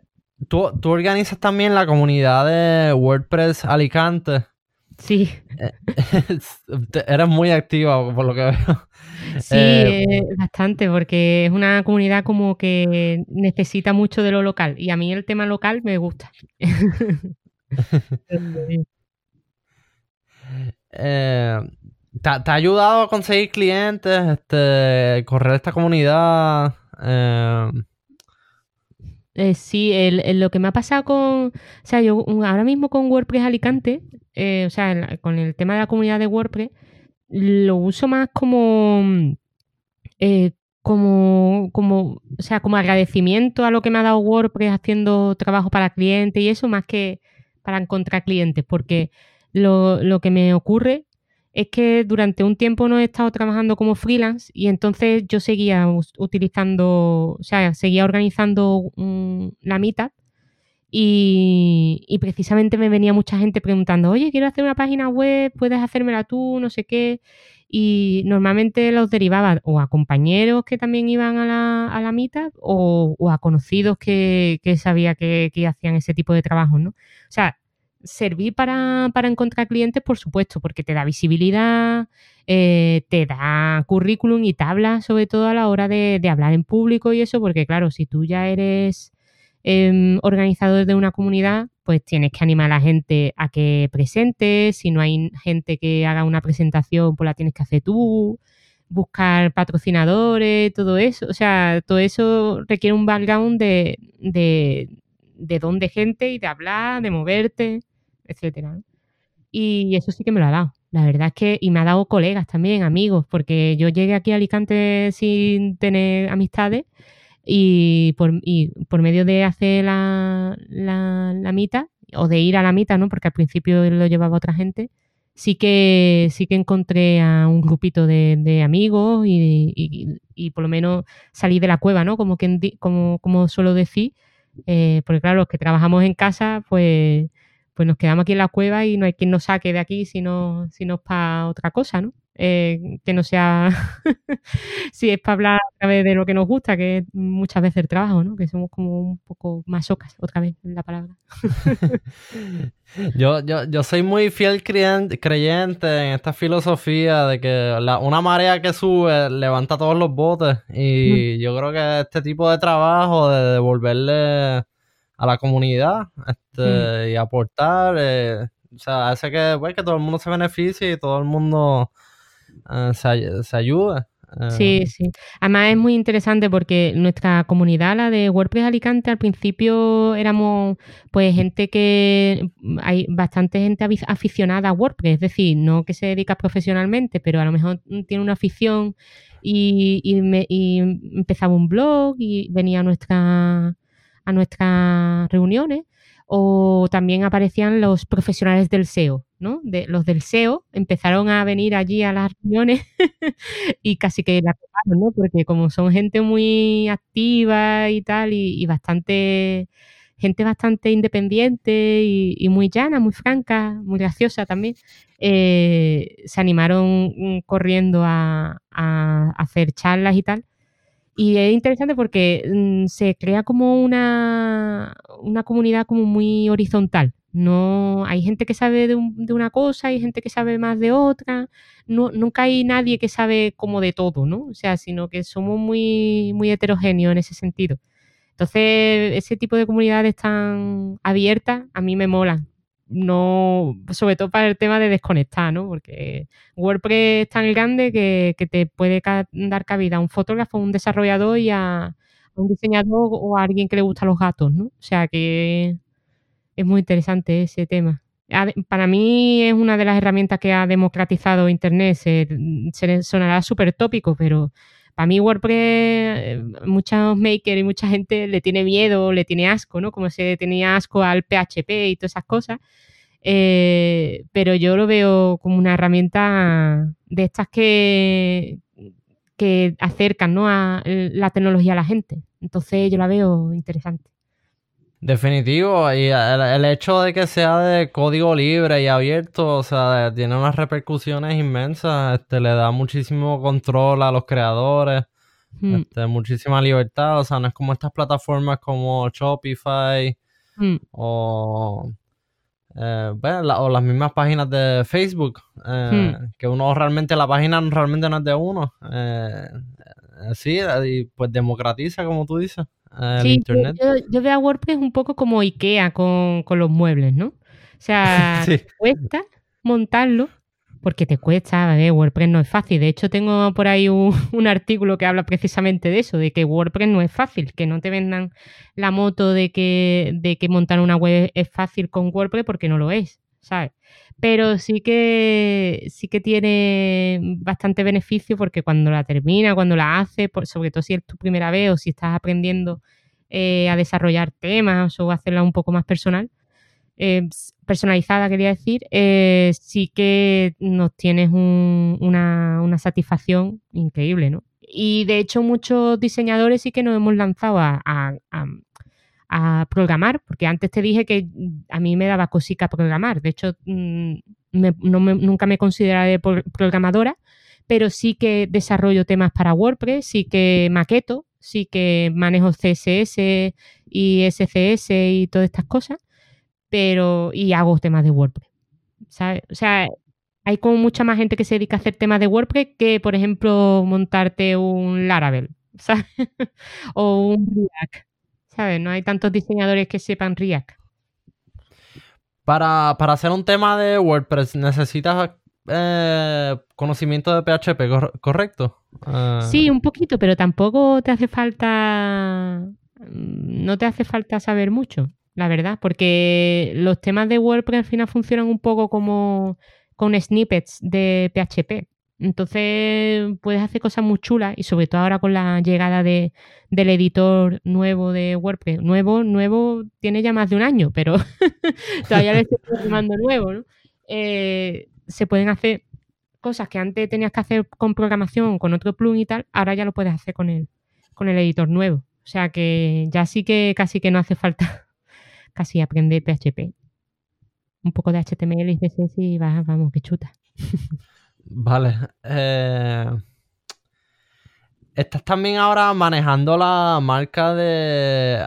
¿tú, ¿tú, organizas también la comunidad de WordPress Alicante.
Sí.
Eh, eres muy activa, por lo que veo.
Sí, eh, bastante, porque es una comunidad como que necesita mucho de lo local. Y a mí el tema local me gusta.
eh, ¿Te, ¿Te, ha ayudado a conseguir clientes, este, correr esta comunidad? Eh...
Sí, lo que me ha pasado con, o sea, yo ahora mismo con WordPress Alicante, eh, o sea, con el tema de la comunidad de WordPress, lo uso más como, eh, como, como, o sea, como agradecimiento a lo que me ha dado WordPress haciendo trabajo para clientes y eso, más que para encontrar clientes, porque lo, lo que me ocurre es que durante un tiempo no he estado trabajando como freelance y entonces yo seguía utilizando, o sea, seguía organizando la mitad y, y, precisamente me venía mucha gente preguntando, oye, quiero hacer una página web, puedes hacérmela tú, no sé qué. Y normalmente los derivaba o a compañeros que también iban a la, a la mitad o, o, a conocidos que, que sabía que, que hacían ese tipo de trabajo, ¿no? O sea, servir para, para, encontrar clientes, por supuesto, porque te da visibilidad, eh, te da currículum y tablas, sobre todo a la hora de, hablar en público y eso, porque claro, si tú ya eres eh, organizador de una comunidad, pues tienes que animar a la gente a que presente, si no hay gente que haga una presentación, pues la tienes que hacer tú, buscar patrocinadores, todo eso, o sea, todo eso requiere un background de, de, de don de gente y de hablar, de moverte. etcétera. Y eso sí que me lo ha dado. La verdad es que, y me ha dado colegas también, amigos, porque yo llegué aquí a Alicante sin tener amistades y por, y por medio de hacer la, la, mitad o de ir a la mitad, ¿no? Porque al principio lo llevaba otra gente, sí que sí que encontré a un grupito de, amigos y, y, por lo menos salí de la cueva, ¿no? Como, quien como, como suelo decir, eh, porque claro, los que trabajamos en casa, pues, pues nos quedamos aquí en la cueva y no hay quien nos saque de aquí si no, si no es para otra cosa, ¿no? Eh, que no sea si es para hablar a través de lo que nos gusta, que es muchas veces el trabajo, ¿no? Que somos como un poco masocas, otra vez la palabra.
yo, yo, yo soy muy fiel creyente, en esta filosofía de que una marea que sube levanta todos los botes y yo creo que este tipo de trabajo de devolverle a la comunidad este, y aportar, eh, o sea, hace que, pues, que todo el mundo se beneficie y todo el mundo Ah, se, ayuda.
Ah. Sí, sí. Además es muy interesante porque nuestra comunidad, la de WordPress Alicante, al principio éramos pues gente que hay bastante gente aficionada a WordPress, es decir, no que se dedica profesionalmente, pero a lo mejor tiene una afición y, y, empezaba un blog y venía a, nuestra, a nuestras reuniones o también aparecían los profesionales del SEO, ¿no? De, los del SEO empezaron a venir allí a las reuniones y casi que la tocaron, ¿no? Porque como son gente muy activa y tal, y, bastante, gente bastante independiente y, muy llana, muy franca, muy graciosa también, eh, se animaron mm, corriendo a hacer charlas y tal. Y es interesante porque mm, se crea como una, una comunidad como muy horizontal. No, hay gente que sabe de, una cosa, hay gente que sabe más de otra. No, nunca hay nadie que sabe como de todo, ¿no? O sea, sino que somos muy, muy heterogéneos en ese sentido. Entonces, ese tipo de comunidades tan abiertas a mí me molan no, sobre todo para el tema de desconectar, ¿no? Porque WordPress es tan grande que, te puede dar cabida a un fotógrafo, a un desarrollador y a, un diseñador o a alguien que le gusta los gatos, ¿no? O sea que es muy interesante ese tema. Para mí es una de las herramientas que ha democratizado Internet. Se, sonará súper tópico, pero para mí WordPress, eh, muchos makers y mucha gente le tiene miedo, le tiene asco, ¿no? Como se tenía asco al PHP y todas esas cosas. Eh, pero yo lo veo como una herramienta de estas que, que acercan ¿no? a la tecnología a la gente. Entonces yo la veo interesante.
Definitivo, y el, hecho de que sea de código libre y abierto, o sea, tiene unas repercusiones inmensas, este, le da muchísimo control a los creadores, hmm. este, muchísima libertad, o sea, no es como estas plataformas como Shopify hmm. o, eh, o las mismas páginas de Facebook, eh, hmm. que uno realmente, la página realmente no es de uno, eh, sí, y pues democratiza, como tú dices sí,
Yo, veo a WordPress un poco como IKEA con, los muebles, ¿no? O sea, cuesta montarlo porque te cuesta, ver, WordPress no es fácil. De hecho, tengo por ahí un, artículo que habla precisamente de eso, de que WordPress no es fácil, que no te vendan la moto de que, de que montar una web es fácil con WordPress porque no lo es, ¿sabes? Pero sí que sí que tiene bastante beneficio porque cuando la termina, cuando la hace, sobre todo si es tu primera vez o si estás aprendiendo eh, a desarrollar temas o hacerla un poco más personal, eh, personalizada quería decir, eh, sí que nos tienes una, satisfacción increíble, ¿no? Y de hecho muchos diseñadores sí que nos hemos lanzado a, a programar, porque antes te dije que a mí me daba cosica programar. De hecho, mm, nunca me consideraré programadora, pero sí que desarrollo temas para WordPress, sí que maqueto, sí que manejo CSS y SCS y todas estas cosas, pero y hago temas de WordPress. O sea, hay como mucha más gente que se dedica a hacer temas de WordPress que, por ejemplo, montarte un Laravel, o un React. ¿Sabes? No hay tantos diseñadores que sepan React.
Para, hacer un tema de WordPress necesitas eh, conocimiento de PHP, ¿correcto?
Ah. Sí, un poquito, pero tampoco te hace falta... No te hace falta saber mucho. la verdad, porque los temas de WordPress al final funcionan un poco como con snippets de PHP. Entonces puedes hacer cosas muy chulas y sobre todo ahora con la llegada de, del editor nuevo de WordPress. Nuevo, nuevo, tiene ya más de un año, pero todavía le estoy llamando nuevo, ¿no? Eh, se pueden hacer cosas que antes tenías que hacer con programación, con otro plugin y tal, ahora ya lo puedes hacer con el, con el editor nuevo. O sea que ya sí que casi que no hace falta casi aprender PHP. Un poco de HTML y CSS y vamos, que chuta.
Vale. Eh, estás también ahora manejando la marca de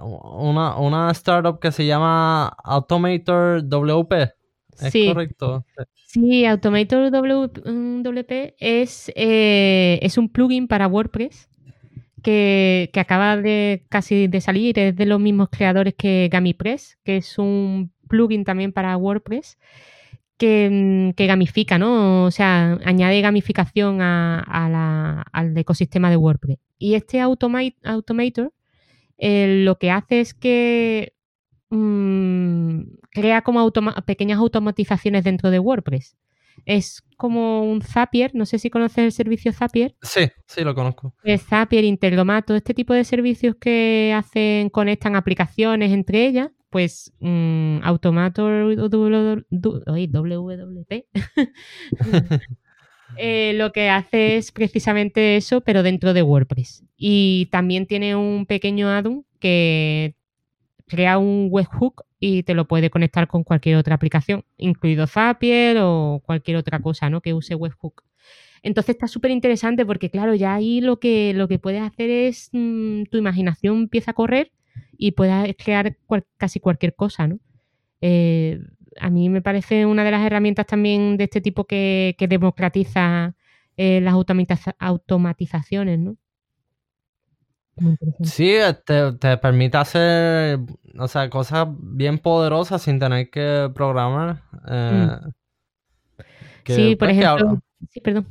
una, una startup que se llama Automator WP. ¿Es
sí.
correcto?
Sí, Automator WP es, eh, es un plugin para WordPress que, que, acaba de casi de salir. Es de los mismos creadores que GamiPress, que es un plugin también para WordPress. Mm, que, gamifica, ¿no? O sea, añade gamificación al ecosistema de WordPress. Y este Automator eh, lo que hace es que mm, crea como pequeñas automatizaciones dentro de WordPress. Es como un Zapier, no sé si conoces el servicio Zapier.
Sí, sí lo conozco.
Es Zapier, Integromat, este tipo de servicios que hacen, conectan aplicaciones entre ellas pues um, Automator WP eh, lo que hace es precisamente eso, pero dentro de WordPress. Y también tiene un pequeño add-on que crea un webhook y te lo puede conectar con cualquier otra aplicación, incluido Zapier o cualquier otra cosa ¿no? que use webhook. Entonces está súper interesante porque, claro, ya ahí lo que, lo que puedes hacer es mm, tu imaginación empieza a correr y puedas crear casi cualquier cosa, ¿no? Eh, a mí me parece una de las herramientas también de este tipo que, democratiza eh, las automatizaciones, ¿no?
Sí, te, permite hacer o sea, cosas bien poderosas sin tener que programar. Eh,
mm. sí, por pues, ejemplo. Sí, perdón.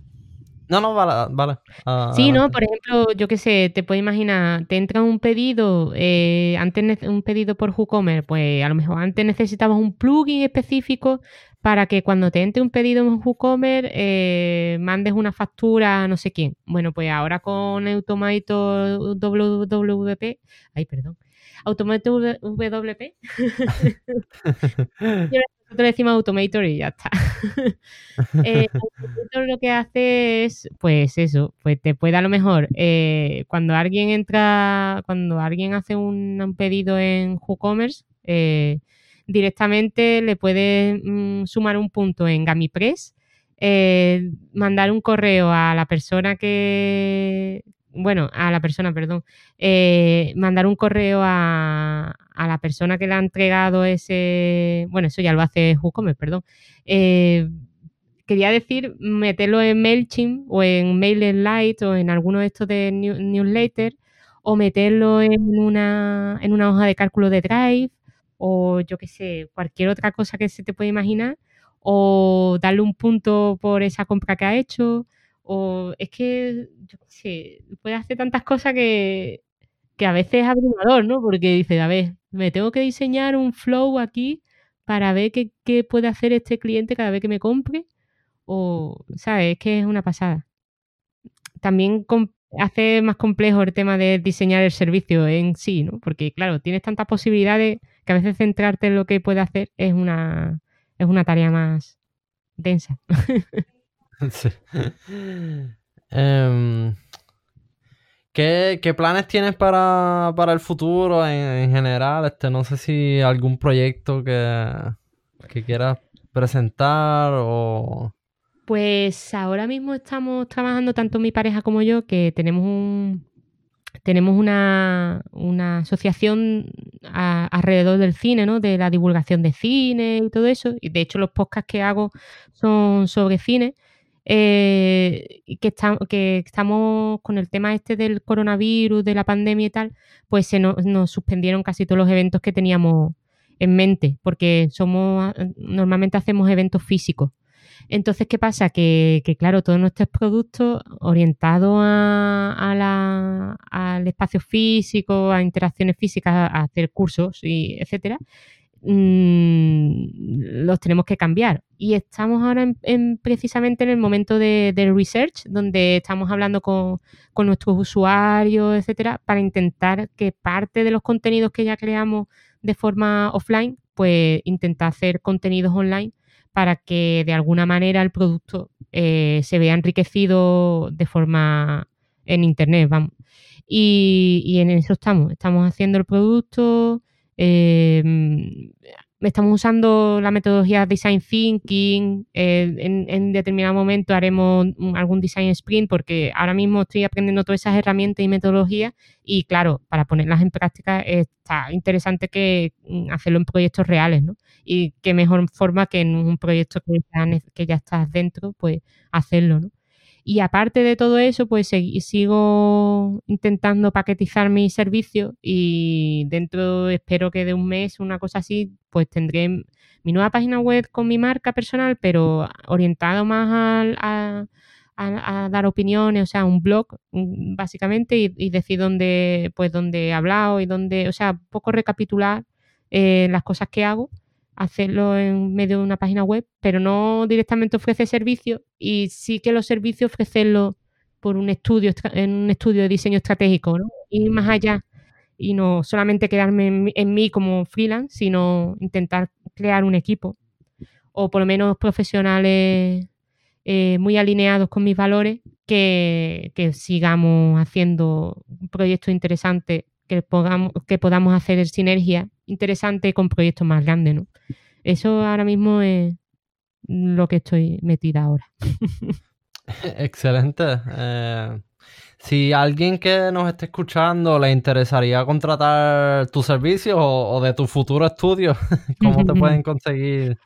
No, no, vale. vale.
Ah, sí, ¿no? Por ejemplo, yo qué sé, te puedo imaginar, te entra un pedido, eh, antes un pedido por WooCommerce, pues a lo mejor antes necesitabas un plugin específico para que cuando te entre un pedido en WooCommerce eh, mandes una factura a no sé quién. Bueno, pues ahora con Automator WWP, ay, perdón, Automator WP, nosotros decimos Automator y ya está. eh, Automator lo que hace es, pues eso, pues te puede a lo mejor, eh, cuando alguien entra, cuando alguien hace un, pedido en WooCommerce, eh, directamente le puede mm, sumar un punto en GamiPress, mandar un correo a la persona que, bueno, a la persona, perdón, eh, mandar un correo a, la persona que le ha entregado ese, bueno, eso ya lo hace WooCommerce, perdón. Eh, quería decir meterlo en MailChimp o en MailerLite o en alguno de estos de newsletter o meterlo en una, en una hoja de cálculo de Drive o yo qué sé, cualquier otra cosa que se te pueda imaginar o darle un punto por esa compra que ha hecho o es que, yo sé, puede hacer tantas cosas que, a veces es abrumador, ¿no? Porque dice, a ver, me tengo que diseñar un flow aquí para ver qué, puede hacer este cliente cada vez que me compre. O, ¿sabes? Es que es una pasada. También hace más complejo el tema de diseñar el servicio en sí, ¿no? Porque, claro, tienes tantas posibilidades que a veces centrarte en lo que puede hacer es una, es una tarea más densa.
Em, ¿qué, planes tienes para, el futuro en, general? Este, no sé si algún proyecto que, que quieras presentar o...
Pues ahora mismo estamos trabajando tanto mi pareja como yo que tenemos un tenemos una, asociación alrededor del cine, ¿no? De la divulgación de cine y todo eso. Y de hecho los podcasts que hago son sobre cine eh, que, estamos con el tema este del coronavirus, de la pandemia y tal, pues se nos, suspendieron casi todos los eventos que teníamos en mente, porque somos normalmente hacemos eventos físicos. Entonces, ¿qué pasa? Que, claro, todos nuestros productos orientados a, al espacio físico, a interacciones físicas, a hacer cursos, y etcétera, Mm, los tenemos que cambiar. Y estamos ahora en, precisamente en el momento de, research, donde estamos hablando con, nuestros usuarios, etcétera, para intentar que parte de los contenidos que ya creamos de forma offline, pues intentar hacer contenidos online para que de alguna manera el producto eh, se vea enriquecido de forma en internet, vamos. Y, y en eso estamos, estamos haciendo el producto, eh, estamos usando la metodología Design Thinking. Eh, en, determinado momento haremos algún Design Sprint porque ahora mismo estoy aprendiendo todas esas herramientas y metodologías y claro, para ponerlas en práctica está interesante que mm, hacerlo en proyectos reales, ¿no? Y qué mejor forma que en un proyecto que ya, que ya estás dentro, pues hacerlo, ¿no? Y aparte de todo eso, pues sigo intentando paquetizar mi servicio y dentro, espero que de un mes, una cosa así, pues tendré mi nueva página web con mi marca personal, pero orientado más a, dar opiniones, o sea, un blog básicamente y, decir dónde, pues dónde he hablado y dónde, o sea, un poco recapitular eh, las cosas que hago hacerlo en medio de una página web, pero no directamente ofrece servicios y sí que los servicios ofrecerlo por un estudio, en un estudio de diseño estratégico, ¿no? Ir más allá y no solamente quedarme en, mí como freelance, sino intentar crear un equipo o por lo menos profesionales eh, muy alineados con mis valores que, que sigamos haciendo proyectos interesantes que podamos, que podamos hacer sinergia interesante con proyectos más grandes, ¿no? Eso ahora mismo es lo que estoy metida ahora.
Excelente. Eh, si alguien que nos esté escuchando le interesaría contratar tu servicio o, de tu futuro estudio, ¿cómo te pueden conseguir?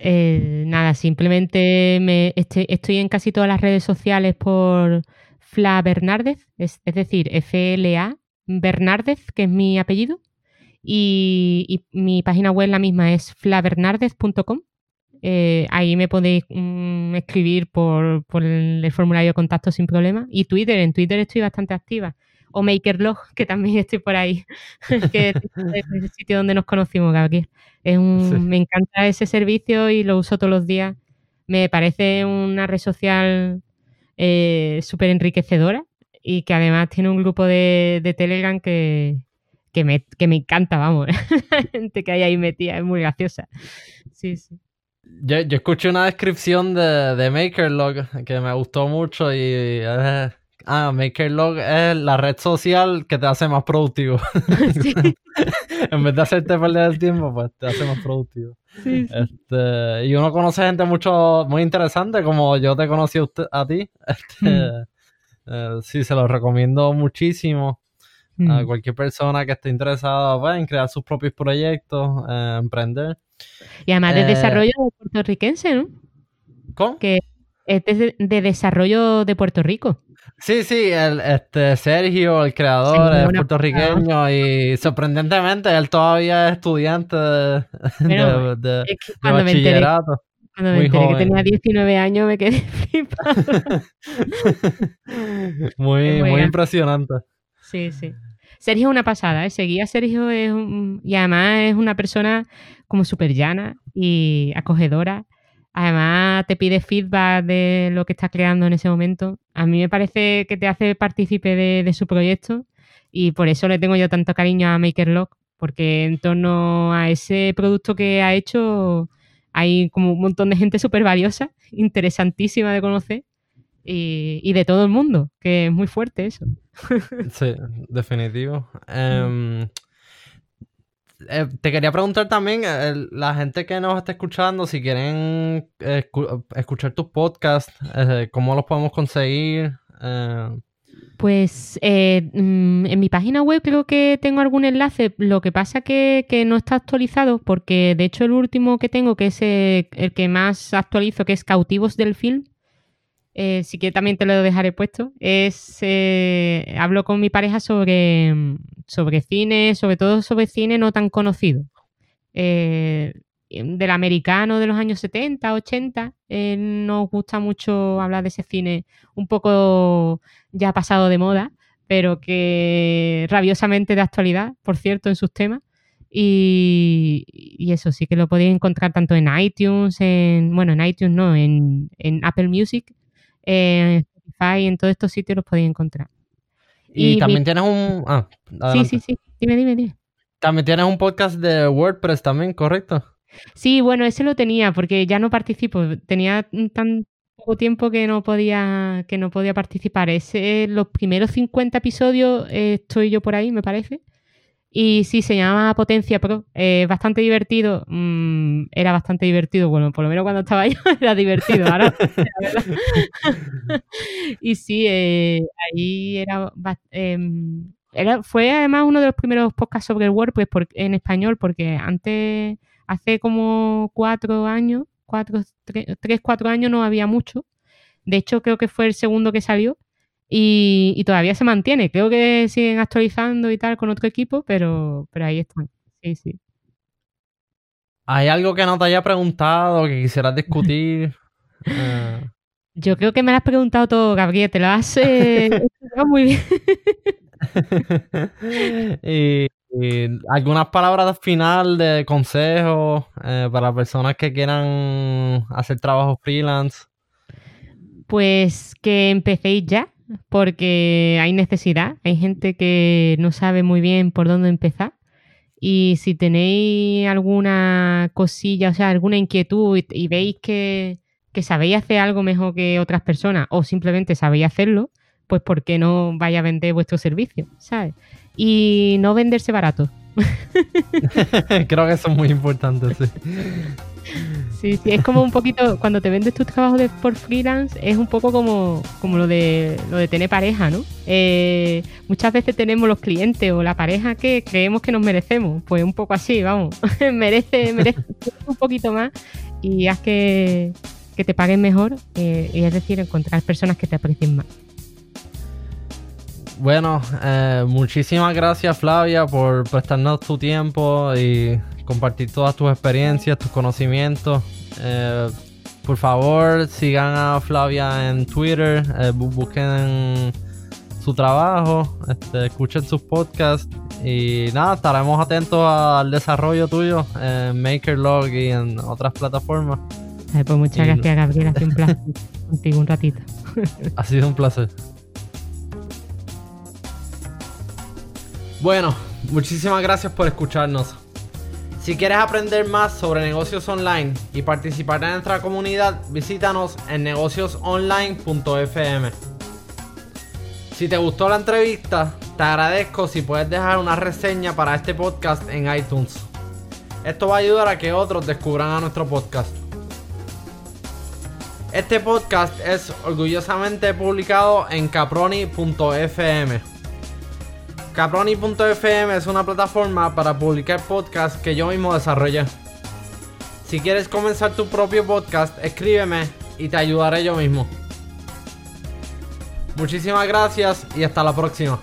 Eh, nada, simplemente me estoy, en casi todas las redes sociales por Fla Bernárdez, es, es decir, F-L-A Bernárdez, que es mi apellido. Y, mi página web la misma es flavernardez.com. Eh, ahí me podéis mm, escribir por, el, formulario de contacto sin problema. Y Twitter, en Twitter estoy bastante activa. O Makerlog, que también estoy por ahí, que es el sitio donde nos conocimos, Gabriel. Es un, Me encanta ese servicio y lo uso todos los días. Me parece una red social eh, súper enriquecedora y que además tiene un grupo de, de Telegram que, que, me, que me encanta, vamos. La gente que hay ahí metida es muy graciosa. Sí, sí.
Yo, yo escuché una descripción de, de MakerLog que me gustó mucho y... ah, MakerLog es la red social que te hace más productivo. en vez de hacerte perder el tiempo, pues te hace más productivo. Sí, Este, y uno conoce gente mucho muy interesante, como yo te conocí a, usted, a ti. Este, mm. Eh, sí, se lo recomiendo muchísimo a mm. cualquier persona que esté interesada pues, en crear sus propios proyectos, eh, emprender.
Y además de eh, desarrollo puertorriquense, ¿no?
¿Cómo?
Que es de, desarrollo de Puerto Rico.
Sí, sí, el, este Sergio, el creador, es puertorriqueño y sorprendentemente él todavía es estudiante de, bachillerato.
Cuando me enteré que tenía 19 años me quedé flipado.
muy, muy impresionante.
Sí, sí. Sergio es una pasada, ¿eh? Seguía Sergio es y además es una persona como súper llana y acogedora. Además te pide feedback de lo que estás creando en ese momento. A mí me parece que te hace partícipe de, de su proyecto y por eso le tengo yo tanto cariño a MakerLock, porque en torno a ese producto que ha hecho hay como un montón de gente súper valiosa, interesantísima de conocer y, de todo el mundo, que es muy fuerte eso.
Sí, definitivo. Em, eh, te quería preguntar también, la gente que nos está escuchando, si quieren escuchar tus podcasts, eh, ¿cómo los podemos conseguir?
Eh, pues eh, mm, en mi página web creo que tengo algún enlace, lo que pasa que, que no está actualizado porque de hecho el último que tengo, que es eh, el que más actualizo, que es Cautivos del Film, eh, sí que también te lo dejaré puesto, es hablo con mi pareja sobre, sobre cine, sobre todo sobre cine no tan conocido. Del americano de los años 70, 80. Eh, nos gusta mucho hablar de ese cine un poco ya pasado de moda, pero que rabiosamente de actualidad, por cierto, en sus temas. Y, eso sí que lo podéis encontrar tanto en iTunes, en, bueno, en iTunes no, en, Apple Music, en Spotify, en todos estos sitios los podéis encontrar.
Y, también tienes un... Ah,
sí, sí, sí, dime, dime, dime.
También tienes un podcast de WordPress también, ¿correcto?
Sí, bueno, ese lo tenía porque ya no participo. Tenía tan poco tiempo que no podía, que no podía participar. Ese, los primeros 50 episodios eh, estoy yo por ahí, me parece. Y sí, se llama Potencia Pro. Eh, bastante divertido. Mm, era bastante divertido. Bueno, por lo menos cuando estaba yo era divertido. Ahora, y sí, eh, ahí era, em, era, Fue además uno de los primeros podcasts sobre el WordPress en español, porque antes, hace como cuatro años, cuatro, tres, cuatro años no había mucho. De hecho, creo que fue el segundo que salió y, todavía se mantiene. Creo que siguen actualizando y tal con otro equipo, pero, pero ahí están. Sí, sí.
¿Hay algo que no te haya preguntado, que quisieras discutir?
Eh. Yo creo que me lo has preguntado todo, Gabriel. Te lo has eh, muy bien.
y, algunas palabras final de consejo eh, para personas que quieran hacer trabajo freelance.
Pues que empecéis ya, porque hay necesidad, hay gente que no sabe muy bien por dónde empezar. Y si tenéis alguna cosilla, o sea, alguna inquietud y, veis que, que, sabéis hacer algo mejor que otras personas o simplemente sabéis hacerlo, pues ¿por qué no vaya a vender vuestro servicio? ¿Sabes? Y no venderse barato.
Creo que eso es muy importante, sí.
Sí, sí, es como un poquito, cuando te vendes tus trabajos de, por freelance, es un poco como, como lo, de, lo de tener pareja, ¿no? Eh, muchas veces tenemos los clientes o la pareja que creemos que nos merecemos, pues un poco así, vamos, merece, merece un poquito más y haz que, que te paguen mejor, eh, y es decir, encontrar personas que te aprecien más.
Bueno, eh, muchísimas gracias Flavia por prestarnos tu tiempo y compartir todas tus experiencias, tus conocimientos. Eh, por favor, sigan a Flavia en Twitter, eh, busquen su trabajo, este, escuchen sus podcasts y nada, estaremos atentos al desarrollo tuyo en MakerLog y en otras plataformas.
pues muchas gracias, Gabriel. Ha sido un placer contigo un ratito.
ha sido un placer. Bueno, muchísimas gracias por escucharnos. Si quieres aprender más sobre negocios online y participar en nuestra comunidad, visítanos en negociosonline.fm. Si te gustó la entrevista, te agradezco si puedes dejar una reseña para este podcast en iTunes. Esto va a ayudar a que otros descubran a nuestro podcast. Este podcast es orgullosamente publicado en caproni.fm. Caproni.fm es una plataforma para publicar podcasts que yo mismo desarrollé. Si quieres comenzar tu propio podcast, escríbeme y te ayudaré yo mismo. Muchísimas gracias y hasta la próxima.